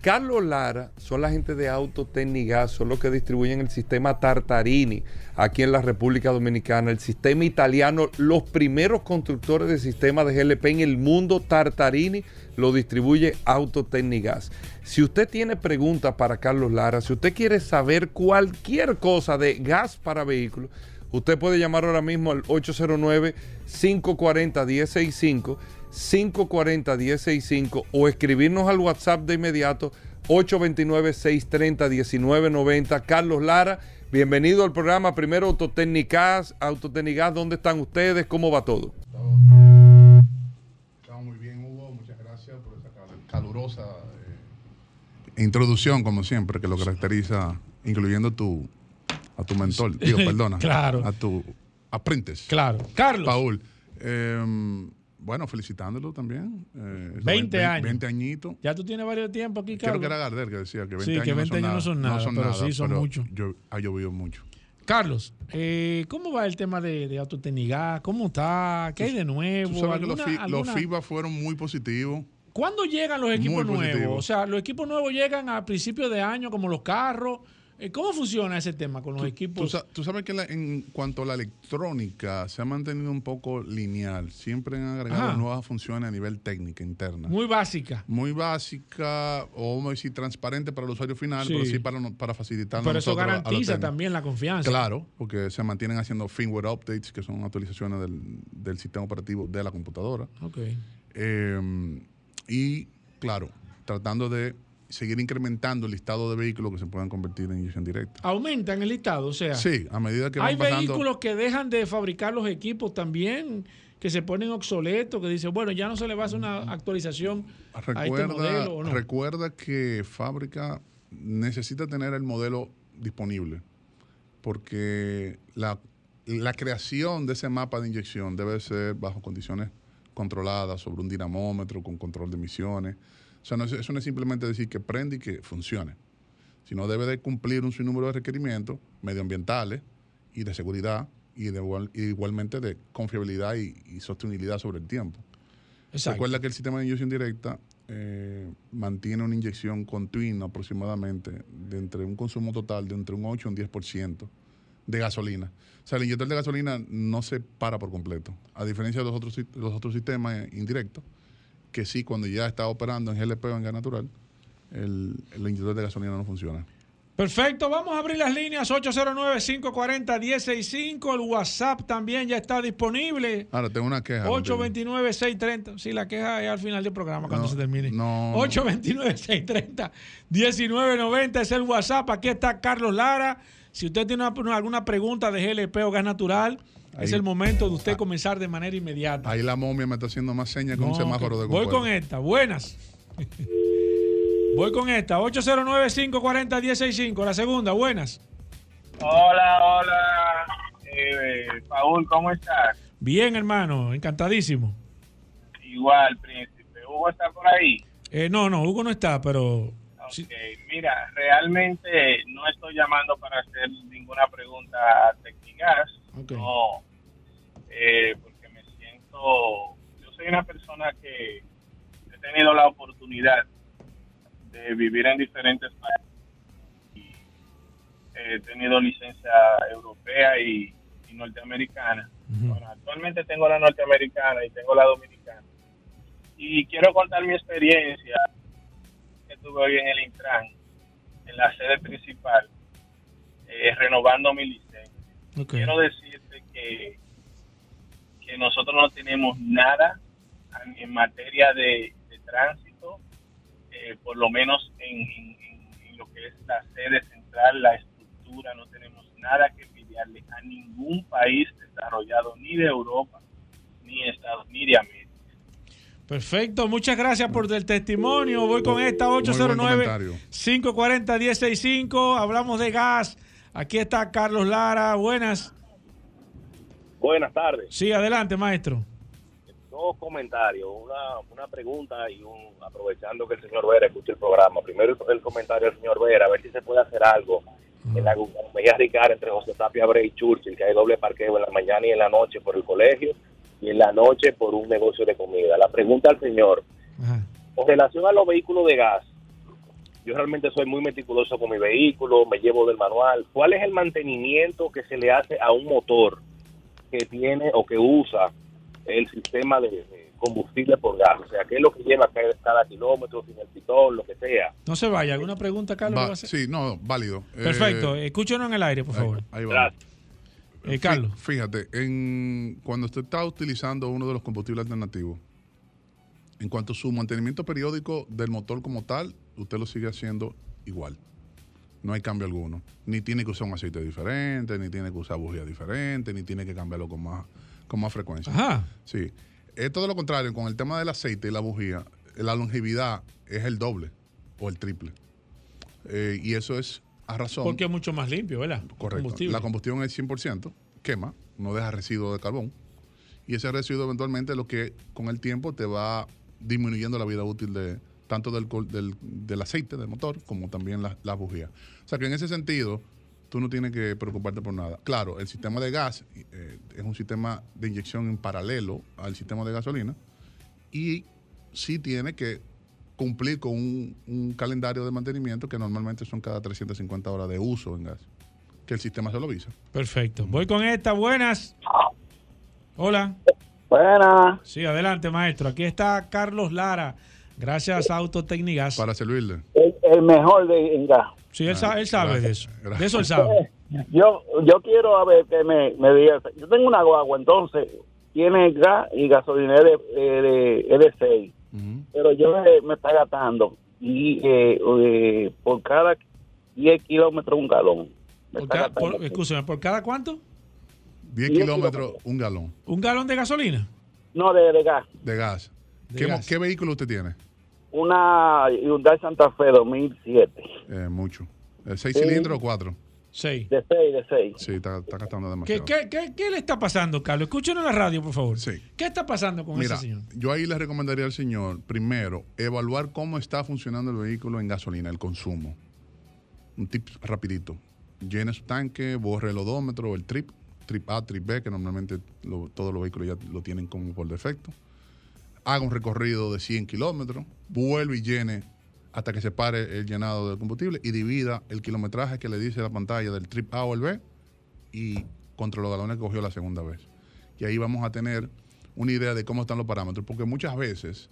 Carlos Lara son la gente de Autotecnigas, son los que distribuyen el sistema Tartarini aquí en la República Dominicana, el sistema italiano, los primeros constructores de sistema de GLP en el mundo, Tartarini lo distribuye Autotecnigas. Si usted tiene preguntas para Carlos Lara, si usted quiere saber cualquier cosa de gas para vehículos, usted puede llamar ahora mismo al 809-540-1065. 540-1065 o escribirnos al WhatsApp de inmediato 829-630-1990. Carlos Lara, bienvenido al programa. Primero Autotécnicas, Autotécnicas, ¿dónde están ustedes? ¿Cómo va todo? Estamos muy bien, Hugo. Muchas gracias por esa calurosa eh, introducción, como siempre, que lo caracteriza, incluyendo tu, a tu mentor. Digo, perdona. Claro. A tu aprendiz. Claro. Carlos. Paul. eh, bueno, felicitándolo también. eh, esos 20 años. 20 añitos. Ya tú tienes varios tiempos aquí, Creo Carlos. que era Gardel que decía que 20 Sí, años, que 20 no, años son no son nada, sí son muchos. Yo, ha llovido mucho. Carlos, eh, ¿cómo va el tema de, de? ¿Cómo está? ¿Qué hay de nuevo? Tú sabes que los, ¿Alguna- fi- los FIBA fueron muy positivos. ¿Cuándo llegan los equipos nuevos? O sea, los equipos nuevos llegan a principios de año, como los carros. Eh, ¿Cómo funciona ese tema con los Tú, equipos? tú sabes que la- en cuanto a la electrónica se ha mantenido un poco lineal. Siempre han agregado Ajá. nuevas funciones a nivel técnica interna. Muy básica. Muy básica, o vamos a decir transparente para el usuario final, Sí. pero sí para, para facilitar Pero eso garantiza también la confianza. Claro, porque se mantienen haciendo firmware updates, que son actualizaciones del, del sistema operativo de la computadora. Ok. Eh, y claro, tratando de seguir incrementando el listado de vehículos que se puedan convertir en inyección directa. Aumentan el listado, o sea. Sí, a medida que van Hay pasando. vehículos que dejan de fabricar los equipos también, que se ponen obsoletos, que dicen, bueno, ya no se le va a hacer una actualización a este Recuerda, modelo o no. recuerda que fábrica necesita tener el modelo disponible porque la, la creación de ese mapa de inyección debe ser bajo condiciones controladas, sobre un dinamómetro, con control de emisiones. O sea, no es- eso no es simplemente decir que prende y que funcione, sino debe de cumplir un sinnúmero de requerimientos medioambientales y de seguridad y de igual- y igualmente de confiabilidad y, y sostenibilidad sobre el tiempo. Exacto. Recuerda que el sistema de inyección directa eh, mantiene una inyección continua aproximadamente de entre un consumo total de entre un 8 y un 10% de gasolina. O sea, el inyector de gasolina no se para por completo, a diferencia de los otros, los otros sistemas indirectos, que sí, cuando ya está operando en GLP o en gas natural, el, el inyector de gasolina no funciona. Perfecto, vamos a abrir las líneas 809-540-165. El WhatsApp también ya está disponible. Ahora, tengo una queja. contigo. 829-630. Sí, la queja es al final del programa cuando No, se termine. no, 829-630-1990 es el WhatsApp. Aquí está Carlos Lara. Si usted tiene una- alguna pregunta de GLP o gas natural, es el momento de usted comenzar de manera inmediata. Ahí la momia me está haciendo más señas que un No, semáforo de Voy con esta. Buenas. Voy con esta. 809-540-165. La segunda. Buenas. Hola, hola. Eh, Paul, ¿cómo estás? Bien, hermano. Encantadísimo. Igual, príncipe. Hugo está por ahí. Eh, no, no, Hugo no está, pero sí. Mira, realmente no estoy llamando para hacer ninguna pregunta técnicas. Ok. No, eh, porque me siento. Yo soy una persona que he tenido la oportunidad de vivir en diferentes países. Y he tenido licencia europea y, y norteamericana. Bueno, actualmente tengo la norteamericana y tengo la dominicana. Y quiero contar mi experiencia que tuve hoy en el Intran, en la sede principal, eh, renovando mi licencia. Quiero decirte que nosotros no tenemos nada en, materia de, de tránsito, eh, por lo menos en, en- en- en lo que es la sede central, la estructura, no tenemos nada que envidiarle a ningún país desarrollado, ni de Europa, ni Estados, ni de América. Perfecto, muchas gracias por el testimonio. Voy con esta buen comentario. 809-540-165. Hablamos de gas. Aquí está Carlos Lara. Buenas. Buenas tardes. Sí, adelante, maestro. Dos comentarios, una, una pregunta y un aprovechando que el señor Vera escuche el programa. Primero el, el comentario del señor Vera, a ver si se puede hacer algo en la Mejía Ricard entre José Tapia Bray y Churchill, que hay doble parqueo en la mañana y en la noche por el colegio y en la noche por un negocio de comida. La pregunta al señor, con relación a los vehículos de gas, yo realmente soy muy meticuloso con mi vehículo, me llevo del manual. ¿Cuál es el mantenimiento que se le hace a un motor que tiene o que usa el sistema de, de combustible por gas? O sea, ¿qué es lo que lleva cada, cada kilómetro, sin el pitón, lo que sea? No se vaya. ¿Alguna pregunta, Carlos? Va- ¿Le va a hacer? sí, no, válido. Perfecto. Eh, Escúchenos en el aire, por favor. Ahí va. Eh, Carlos. Fí- Fíjate, en, cuando usted está utilizando uno de los combustibles alternativos, en cuanto a su mantenimiento periódico del motor como tal, usted lo sigue haciendo igual. No hay cambio alguno. Ni tiene que usar un aceite diferente, ni tiene que usar bujía diferente, ni tiene que cambiarlo con más, con más frecuencia. Ajá. Sí. Es todo lo contrario, con el tema del aceite y la bujía, la longevidad es el doble o el triple. Eh, y eso es a razón. Porque es mucho más limpio, ¿verdad? Correcto. Combustible. La combustión es 100%, quema, no deja residuos de carbón. Y ese residuo eventualmente es lo que con el tiempo te va disminuyendo la vida útil de tanto del, del, del aceite del motor como también las la bujías. O sea que en ese sentido, tú no tienes que preocuparte por nada. Claro, el sistema de gas eh, es un sistema de inyección en paralelo al sistema de gasolina y sí tiene que cumplir con un, un calendario de mantenimiento que normalmente son cada 350 horas de uso en gas, que el sistema se lo avisa. Perfecto. Voy con esta. Buenas. Hola. Buenas. Sí, adelante, maestro. Aquí está Carlos Lara. Gracias a Autotecnigas. Para servirle. El, el mejor de mira. Sí, él, sa- él sabe de gracias, eso. gracias. De eso él sabe. Yo, yo quiero a ver que me, me diga. Yo tengo una guagua, entonces tiene gas y gasolina de, eh, de, de 6. Pero yo eh, me está gastando y eh, eh, por cada 10 kilómetros un galón. Me Por cada, gastando. por, escúchame, ¿por cada cuánto? 10 Diez kilómetros, un galón ¿Un galón de gasolina? No, de, de gas. de gas. ¿Qué, vehículo usted tiene? Una Hyundai Santa Fe 2007. Eh, mucho. ¿El ¿Seis Sí. cilindros o cuatro? Sí. De 6, de 6. Sí, está, está gastando ¿Qué, demasiado. qué, qué, qué le está pasando, Carlos? Escúchenos en la radio, por favor. Sí. ¿Qué está pasando con Mira, ese señor? yo ahí le recomendaría al señor, primero, evaluar cómo está funcionando el vehículo en gasolina, el consumo. Un tip rapidito. Llene su tanque, borre el odómetro, el trip, trip A, trip B, que normalmente lo- todos los vehículos ya lo tienen como por defecto. Haga un recorrido de 100 kilómetros, vuelve y llene hasta que se pare el llenado del combustible y divida el kilometraje que le dice la pantalla del trip A o el B y contra los galones que cogió la segunda vez. Y ahí vamos a tener una idea de cómo están los parámetros, porque muchas veces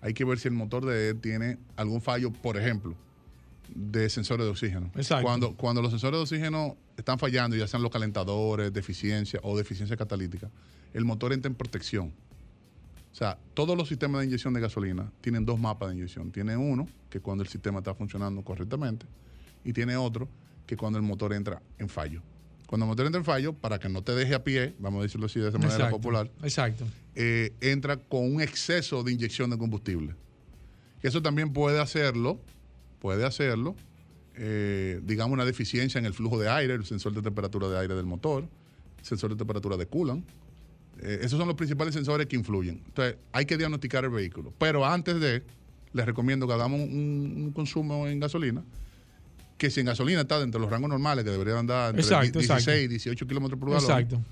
hay que ver si el motor de él tiene algún fallo, por ejemplo, de sensores de oxígeno. Exacto. Cuando, cuando los sensores de oxígeno están fallando, ya sean los calentadores, deficiencia o deficiencia catalítica, el motor entra en protección. O sea, todos los sistemas de inyección de gasolina tienen dos mapas de inyección. Tiene uno, que cuando el sistema está funcionando correctamente, y tiene otro, que cuando el motor entra en fallo. Cuando el motor entra en fallo, para que no te deje a pie, vamos a decirlo así de esa manera Exacto, popular, Exacto. eh, entra con un exceso de inyección de combustible. Que eso también puede hacerlo, puede hacerlo, eh, digamos, una deficiencia en el flujo de aire, el sensor de temperatura de aire del motor, sensor de temperatura de coolant. Eh, esos son los principales sensores que influyen. Entonces, hay que diagnosticar el vehículo. Pero antes de, les recomiendo que hagamos un, un consumo en gasolina, que si en gasolina está dentro de los rangos normales, que debería andar entre Exacto, 16 exacto. 18 kilómetros por galón. Exacto.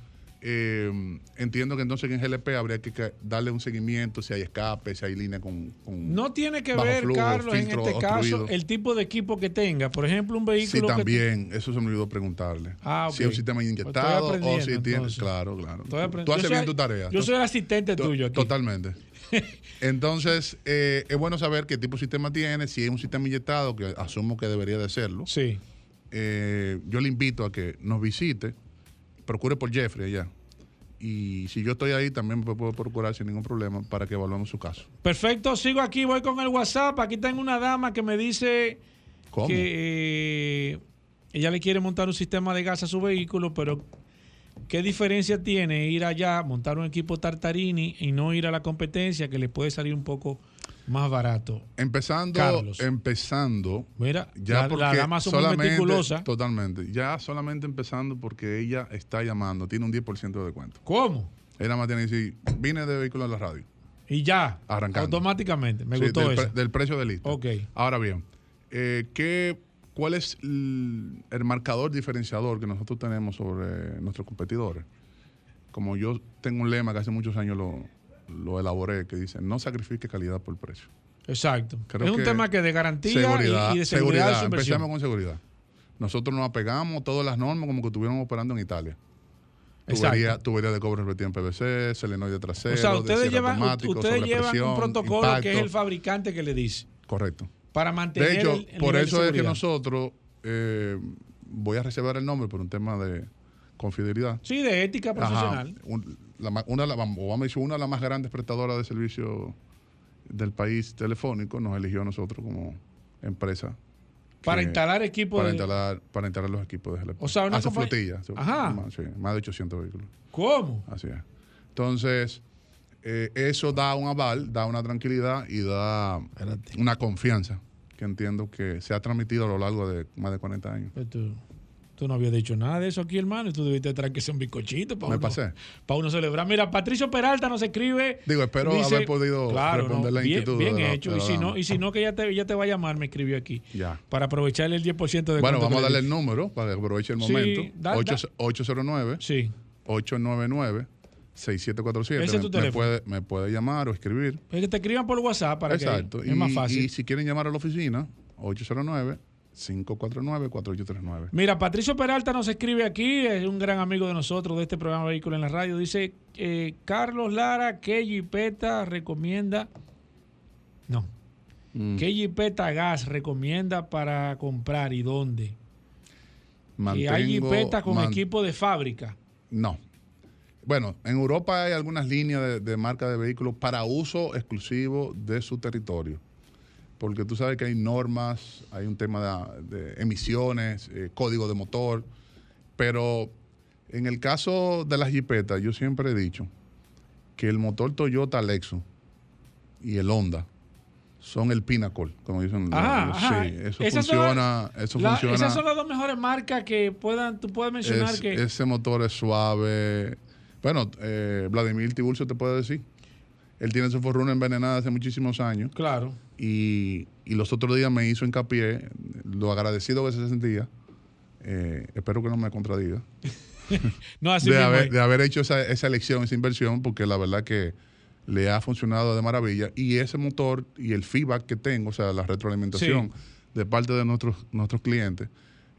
Eh, entiendo que entonces en GLP habría que darle un seguimiento si hay escape, si hay línea con... con No tiene que ver, flujo, Carlos, en este caso, el tipo de equipo que tenga. Por ejemplo, un Sí, vehículo que también, eso se me olvidó preguntarle. Ah, Si es un sistema Pues inyectado o si tiene... Claro, claro. Tú haces bien tu tarea. yo soy el asistente tuyo aquí. Totalmente. Entonces, eh, es bueno saber qué tipo de sistema tiene, si es un sistema inyectado, que asumo que debería de serlo. Sí. Eh, yo le invito a que nos visite, procure por Jeffrey allá. Y si yo estoy ahí, también me puedo procurar sin ningún problema para que evaluemos su caso. Perfecto, sigo aquí, voy con el WhatsApp. Aquí tengo una dama que me dice ¿Cómo? que eh, ella le quiere montar un sistema de gas a su vehículo, pero ¿qué diferencia tiene ir allá, montar un equipo Tartarini y no ir a la competencia que le puede salir un poco más barato? Empezando, Carlos. empezando. Mira, ya la- porque la dama son muy meticulosas. Totalmente. Ya solamente empezando porque ella está llamando, tiene un 10% de descuento. ¿Cómo? Ella más tiene que decir, vine de vehículo en la radio. Y ya, Arrancando. automáticamente. Me Sí, gustó del, pre- eso. del precio de lista. Ok. Ahora bien, eh, ¿qué, ¿cuál es el, el marcador diferenciador que nosotros tenemos sobre nuestros competidores? Como yo tengo un lema que hace muchos años lo, lo elaboré, que dice, no sacrifique calidad por precio. Exacto. Creo es un tema que de garantía y- seguridad, y, de seguridad, de. Empecemos con seguridad. Nosotros nos apegamos todas las normas como que estuviéramos operando en Italia. Tubería, tubería de cobre repetida en PVC, solenoide trasero, O sea, de ustedes llevan, ustedes llevan un protocolo que es el fabricante que le dice. Correcto. Para mantener De hecho, el- el por eso es que seguridad. nosotros, eh, voy a reservar el nombre por un tema de confidencialidad. Sí, de ética profesional. Un- la ma- una, de la- o vamos a decir, una de las más grandes prestadoras de servicio del país telefónico nos eligió a nosotros como empresa. Para que- instalar equipos Para de- instalar, para instalar los equipos de GLP. O sea, una Hace compañía- flotilla. Ajá. Más, sí, más de 800 vehículos. ¿Cómo? Así es. Entonces, eh, eso da un aval, da una tranquilidad y da una confianza que entiendo que se ha transmitido a lo largo de más de 40 años. Pues tú. Tú no habías dicho nada de eso aquí, hermano. y Tú debiste traer que sea un bizcochito para Me uno, pasé. para uno celebrar. Mira, Patricio Peralta nos escribe. Digo, espero dice- haber podido Claro, responder no, la inquietud. bien la- hecho. Y si, no, y si no, que ella te, ella te va a llamar, me escribió aquí. Ya. Para aprovecharle el 10% de Bueno, vamos a darle el número para que aproveche el Sí, momento. da- da- Ocho- 809 Sí. 899 6747. Ese es tu me, me teléfono. puede, me puede llamar o escribir. Es que te escriban por WhatsApp para Exacto. que Y, es más fácil. y si quieren llamar a la oficina, 809 549 4839. Mira, Patricio Peralta nos escribe aquí, es un gran amigo de nosotros de este programa Vehículo en la Radio. Dice, eh, Carlos Lara, ¿qué jipeta recomienda? No. Mm. ¿Qué jipeta gas recomienda para comprar y dónde? y hay jipetas con man- equipo de fábrica. No. Bueno, en Europa hay algunas líneas de, de marca de vehículos para uso exclusivo de su territorio. Porque tú sabes que hay normas, hay un tema de, de emisiones, eh, código de motor. Pero en el caso de las jipetas, yo siempre he dicho que el motor Toyota Lexus y el Honda son el pinnacle, como dicen. Ajá, los- ajá. Sí, eso Esas funciona. eso la- funciona. Esas son las dos mejores marcas que puedan, tú puedes mencionar Es- que... Ese motor es suave. Bueno, eh, Vladimir Tiburcio te puede decir. Él tiene su forruna envenenada hace muchísimos años. Claro. Y, y los otros días me hizo hincapié, lo agradecido que se sentía. eh, espero que no me contradiga. No, así de, mismo haber, de haber hecho esa, esa elección, esa inversión, porque la verdad que le ha funcionado de maravilla. Y ese motor y el feedback que tengo, o sea, la retroalimentación de parte de nuestros, nuestros clientes,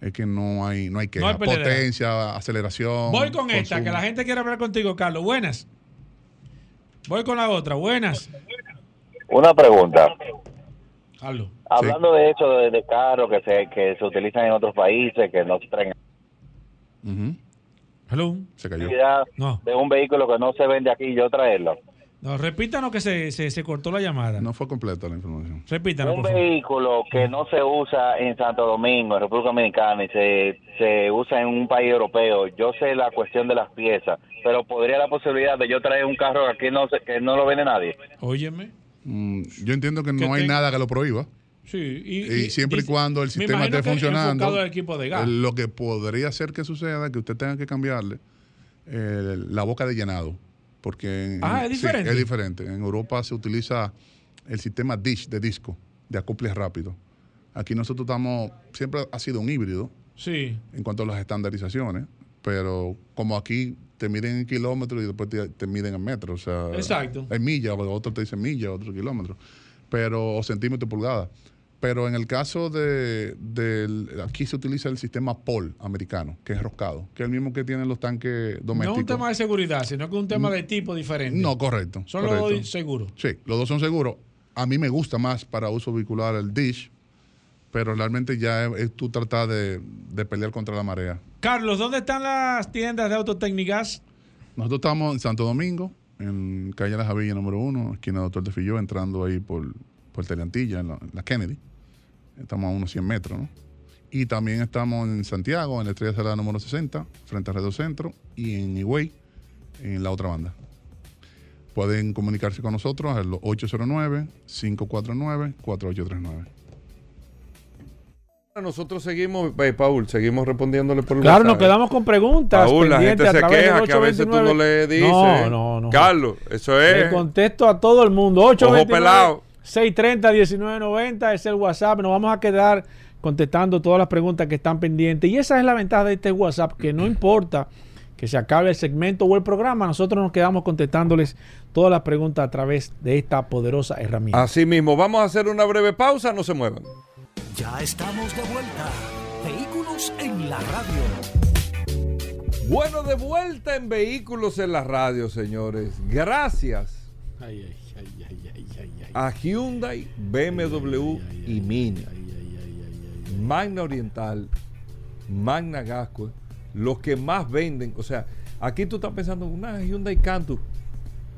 es que no hay, no hay que No hay peleadera. potencia, aceleración. Voy con esta, que la gente quiere hablar contigo, Carlos. Buenas. Voy con la otra. Buenas. Una pregunta. Carlos. Hablando de eso, de, de carros que se, que se utilizan en otros países, que no se traen Hello. Se cayó. No. de un vehículo que no se vende aquí, yo traerlo. No, repítanos que se, se, se cortó la llamada. No fue completa la información. Repítanos, Un por favor. vehículo que no se usa en Santo Domingo, en República Dominicana, y se, se usa en un país europeo. Yo sé la cuestión de las piezas, pero podría la posibilidad de yo traer un carro que aquí no, que no lo vende nadie. Óyeme. Mm, yo entiendo que Que no hay tenga- nada que lo prohiba. Sí, y, Y, siempre y cuando el sistema esté funcionando, al equipo de gas. eh, lo que podría ser que suceda es que usted tenga que cambiarle eh, la boca de llenado. Porque en- Ah, ¿es sí, diferente? es diferente. En Europa se utiliza el sistema dish de disco, de acople rápido. Aquí nosotros estamos, siempre ha sido un híbrido Sí. en cuanto a las estandarizaciones, pero como aquí te miden en kilómetros y después te, te miden en metros, o sea, Exacto. en millas, otro te dice millas, otro kilómetros, pero o centímetros pulgadas. Pero en el caso de, aquí se utiliza el sistema POL americano, que es roscado, que es el mismo que tienen los tanques No es domésticos. un tema de seguridad, sino que es un tema de tipo diferente. No, correcto. Son los dos seguros. Sí, los dos son seguros. A mí me gusta más para uso vehicular el dish, pero realmente ya es, es tú tratar de, de pelear contra la marea. Carlos, ¿dónde están las tiendas de Autotécnicas? Nosotros estamos en Santo Domingo, en calle La Javilla número uno, esquina Doctor de Filló, entrando ahí por, por Teleantilla, en la, en la Kennedy. Estamos a unos 100 metros, ¿no? Y también estamos en Santiago, en la Estrella Salada número 60, frente a Redo Centro, y en Higüey, en la otra banda. Pueden comunicarse con nosotros al 809-549-4839. Nosotros seguimos, eh, Paul, seguimos respondiéndole por el Claro, nos quedamos con preguntas. Paul, la pendientes gente a se queja que a veces tú no 829. le dices. No, no, no. Carlos, eso Le es. contesto a todo el mundo. 829 pelado. 630 1990 es el WhatsApp. Nos vamos a quedar contestando todas las preguntas que están pendientes. Y esa es la ventaja de este WhatsApp, que no importa que se acabe el segmento o el programa, nosotros nos quedamos contestándoles todas las preguntas a través de esta poderosa herramienta. Así mismo, vamos a hacer una breve pausa, no se muevan. Ya estamos de vuelta. Vehículos en la radio. Bueno, de vuelta en Vehículos en la Radio, señores. Gracias a Hyundai, BMW y Mini. Magna Oriental, Magna Gasco, los que más venden. O sea, aquí tú estás pensando en una Hyundai Cantus,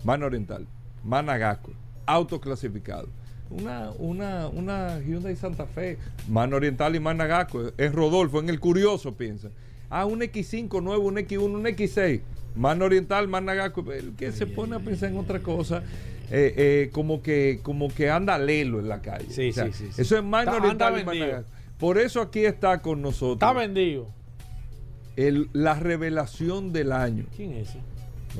Magna Oriental, Magna Gasco, autoclasificado. Una, una, una Hyundai Santa Fe, Magna Oriental y Magna Gasco. Es Rodolfo, en el curioso piensa. Ah, un X5 nuevo, un X1, un X6. Magna Oriental, Magna Gasco. El que se pone a pensar en otra cosa. eh, eh, como que como que anda lelo en la calle. Sí, O sea, sí, sí. Eso es Está- Oriental y. Gasco. Por eso aquí está con nosotros. Está vendido. el- la revelación del año. ¿Quién es ese?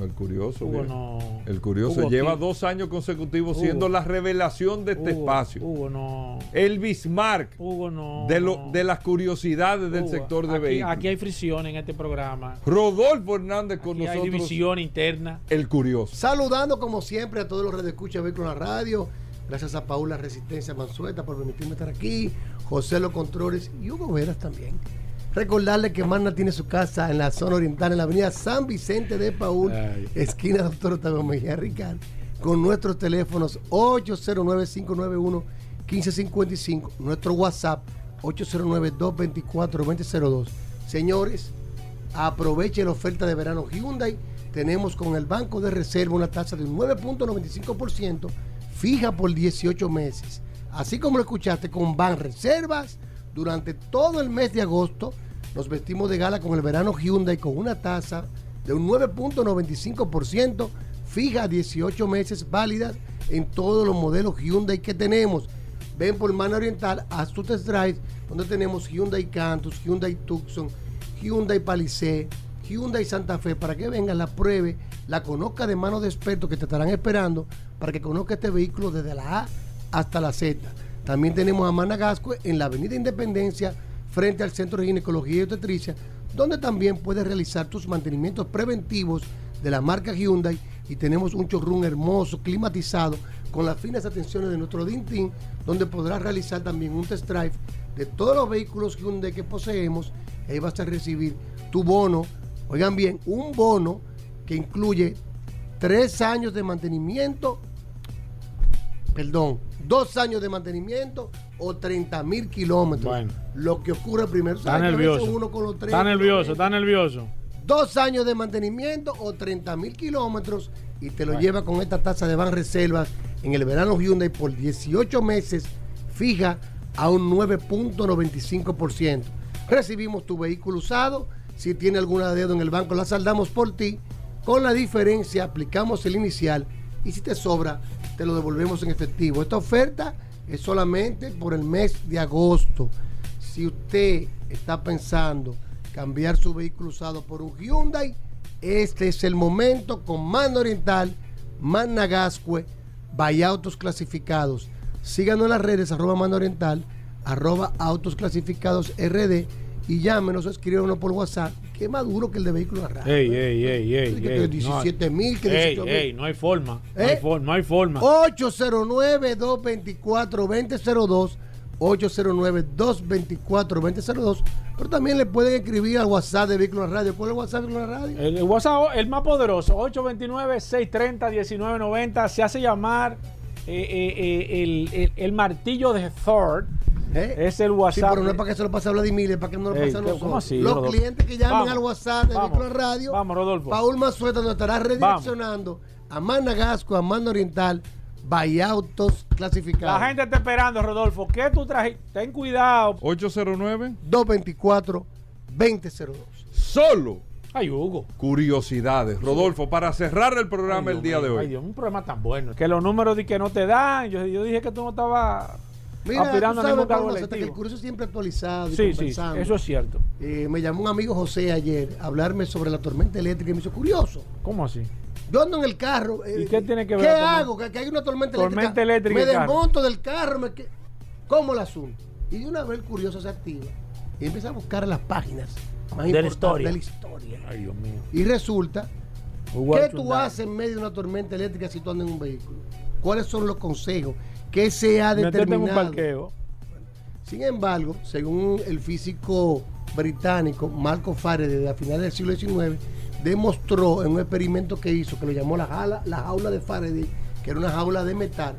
El curioso. Hugo, no. El curioso Hugo, lleva ¿quién? dos años consecutivos Hugo. siendo la revelación de este Hugo, espacio. Hugo, no. El Bismarck Hugo, no. de, lo- de las curiosidades del sector de aquí, vehículos. Aquí hay fricción en este programa. Rodolfo Hernández con Aquí hay nosotros. división interna. El curioso. Saludando como siempre a todos los redescuchas de Vehículos en la Radio. Gracias a Paula Resistencia Mansueta por permitirme estar aquí. José Los Controles y Hugo Veras también. Recordarle que Magna tiene su casa en la zona oriental, en la avenida San Vicente de Paul, Ay. esquina Doctor Octavio Mejía Ricard, con nuestros teléfonos 809-591-1555, nuestro WhatsApp 809-224-2002. Señores, aproveche la oferta de verano Hyundai. Tenemos con el Banco de Reserva una tasa de 9.95% fija por 18 meses. Así como lo escuchaste con Ban Reservas, durante todo el mes de agosto nos vestimos de gala con el verano Hyundai con una tasa de un 9.95% fija a 18 meses válidas en todos los modelos Hyundai que tenemos. Ven por Mana Oriental a tu test drive, donde tenemos Hyundai Cantus, Hyundai Tucson, Hyundai Palisade, Hyundai Santa Fe, para que venga, la pruebe, la conozca de manos de expertos que te estarán esperando para que conozca este vehículo desde la A hasta la Z. También tenemos a Managascue en la Avenida Independencia, frente al Centro de Ginecología y Obstetricia, donde también puedes realizar tus mantenimientos preventivos de la marca Hyundai y tenemos un showroom hermoso, climatizado, con las finas atenciones de nuestro Dintin, donde podrás realizar también un test drive de todos los vehículos Hyundai que poseemos. Ahí vas a recibir tu bono, oigan bien, un bono que incluye tres años de mantenimiento, perdón, dos años de mantenimiento o 30 mil kilómetros. Bueno. Lo que ocurre primero. Está ¿sabes que a veces nervioso. uno con los tres Está nervioso, está nervioso. Dos años de mantenimiento o 30 mil kilómetros y te lo Bueno. lleva con esta tasa de Ban Reservas en el verano Hyundai por 18 meses fija a un 9.95%. Recibimos tu vehículo usado. Si tiene alguna deuda en el banco, la saldamos por ti. Con la diferencia, aplicamos el inicial y si te sobra, te lo devolvemos en efectivo. Esta oferta es solamente por el mes de agosto. Si usted está pensando cambiar su vehículo usado por un Hyundai, este es el momento con Mano Oriental, Managascue, Autos Clasificados. Síganos en las redes, arroba Mano Oriental, arroba Autos Clasificados RD y llámenos o escríbanos por WhatsApp, que es más duro que el de vehículo a radio. Ey, ey, ey, ey. Que- ey, 17 mil, que Ey, 18 mil. ey, no hay forma. No ¿Eh? hay forma, no hay forma. 809-224-2002. 809-224-2002. Pero también le pueden escribir al WhatsApp de Vehículos Radio. ¿Cuál es el WhatsApp de Vehículos Radio? El, el WhatsApp, el más poderoso, 829-630-1990. Se hace llamar eh, eh, eh, el, el- el martillo de Thor. Es el ¿Eh? Sí, WhatsApp. pero no es para que se lo pase a Vladimir, es para que no lo Ey, pase a ¿cómo nosotros. así, Los Rodolfo? clientes que llamen Vamos, al WhatsApp de vamos, la Radio. Vamos, Rodolfo. Paul Mazueta nos estará redireccionando a Managasco, a Mano Oriental, Bahía Autos Clasificados. La gente está esperando, Rodolfo. ¿Qué tú trajiste? Ten cuidado. 809 224 2002. Solo. Ay, Hugo. Curiosidades. Rodolfo, para cerrar el programa Ay, el día de hoy. Ay, Dios, un programa tan bueno. Que los números de que no te dan. Yo, yo dije que tú no estabas aspirando tú a ningún sabes, cargo Mazueta, que el curso siempre actualizado y Sí, sí, eso es cierto. Eh, me llamó un amigo José ayer a hablarme sobre la tormenta eléctrica y me hizo curioso. ¿Cómo así? Yo ando en el carro. eh, ¿Y qué tiene que ver ¿Qué hago? Que, que hay una tormenta, Tormenta eléctrica. eléctrica Me desmonto del carro. Me que- ¿Cómo el asunto? Y de una vez el curioso se activa y empieza a buscar las páginas más De la importantes historia. de la historia. Ay, Dios mío. Y resulta, ¿qué tú haces en medio de una tormenta eléctrica si tú andas en un vehículo? ¿Cuáles son los consejos? ¿Qué se ha un determinado? parqueo. Sin embargo, según el físico británico Marco Faraday, a finales del siglo XIX, demostró en un experimento que hizo, que lo llamó la jaula, la jaula de Faraday, que era una jaula de metal,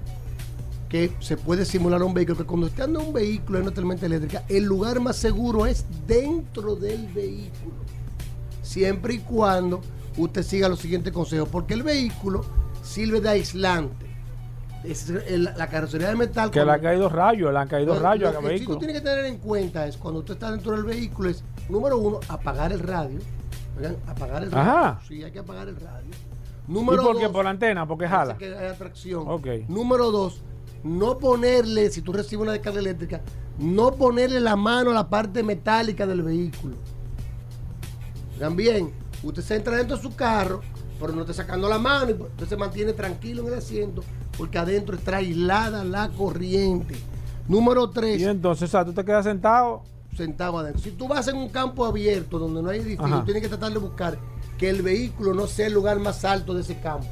que se puede simular a un vehículo, que cuando anda en un vehículo en una tormenta eléctrica, el lugar más seguro es dentro del vehículo, siempre y cuando usted siga los siguientes consejos, porque el vehículo sirve de aislante. Es el- la carrocería de metal. Que le han caído rayos, le han caído lo- rayos lo al que vehículo. tú tienes que tener en cuenta es cuando usted está dentro del vehículo es, número uno, apagar el radio. Oigan, apagar el radio. Sí, hay que apagar el radio. ¿Y Número por qué? dos, Por la antena, porque jala. que hay atracción. Número dos, no ponerle, si tú recibes una descarga eléctrica, no ponerle la mano a la parte metálica del vehículo. Vean bien, usted se entra dentro de su carro, pero no está sacando la mano, y usted se mantiene tranquilo en el asiento, porque adentro está aislada la corriente. Número 3. Y entonces, o sea, tú te quedas sentado. Sentado adentro. Si tú vas en un campo abierto donde no hay edificio, Ajá. tienes que tratar de buscar que el vehículo no sea el lugar más alto de ese campo.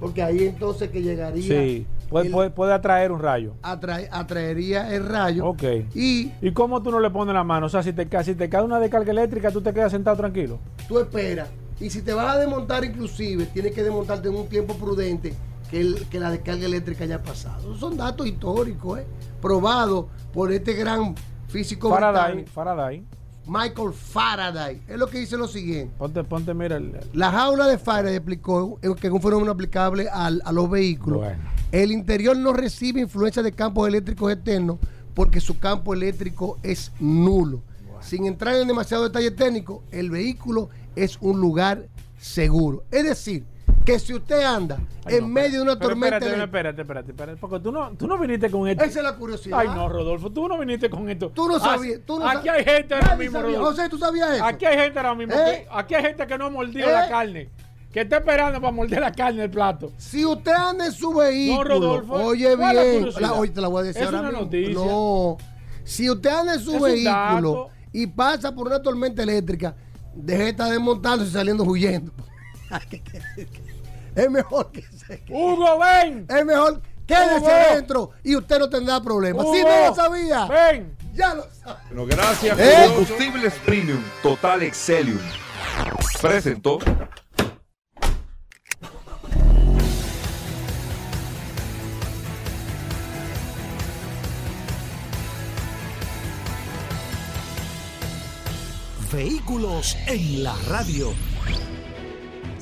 Porque ahí entonces que llegaría. Sí, puede, el- puede, puede atraer un rayo. atrae- atraería el rayo. Ok. Y ¿Y cómo tú no le pones la mano? O sea, si te, si te cae una descarga eléctrica, tú te quedas sentado tranquilo. tú esperas. Y si te vas a desmontar inclusive, tienes que desmontarte en un tiempo prudente que, el- que la descarga eléctrica haya pasado. Son datos históricos, ¿eh? probados por este gran físico Faraday, Faraday. Michael Faraday. Es lo que dice lo siguiente. Ponte, ponte, mira. el- La jaula de Faraday explicó eh, que es un fenómeno aplicable al- a los vehículos. Bueno. El interior no recibe influencia de campos eléctricos externos porque su campo eléctrico es nulo. Sin entrar en demasiado detalle técnico, el vehículo es un lugar seguro. Es decir, que si usted anda en medio de una Pero tormenta espérate, eléctrica- espérate, espérate, espérate, porque tú no, tú no viniste con esto. Esa es la curiosidad. Ay, no, Rodolfo, tú no viniste con esto. Tú no Ah, sabías. Tú no aquí sab- hay gente ahora mismo, sabía. Rodolfo. José, ¿tú sabías eso? Aquí hay gente ahora mismo. ¿Eh? que- aquí hay gente que no ha mordido ¿Eh? la carne. Que está esperando para morder la carne del plato. Si usted anda en su vehículo, No, Rodolfo, oye ¿cuál es la bien, la, oye, te la voy a decir Es ahora una mismo. noticia. No, si usted anda en su Es vehículo y pasa por una tormenta eléctrica, deje de estar desmontándose y saliendo huyendo. es mejor que se Hugo, ven. Es mejor quédese Hugo. adentro y usted no tendrá problemas. Si no lo sabía, ven. ya lo sabe. Bueno, gracias. ¿Eh? Combustibles Premium Total Excelium. Presentó. Vehículos en la radio.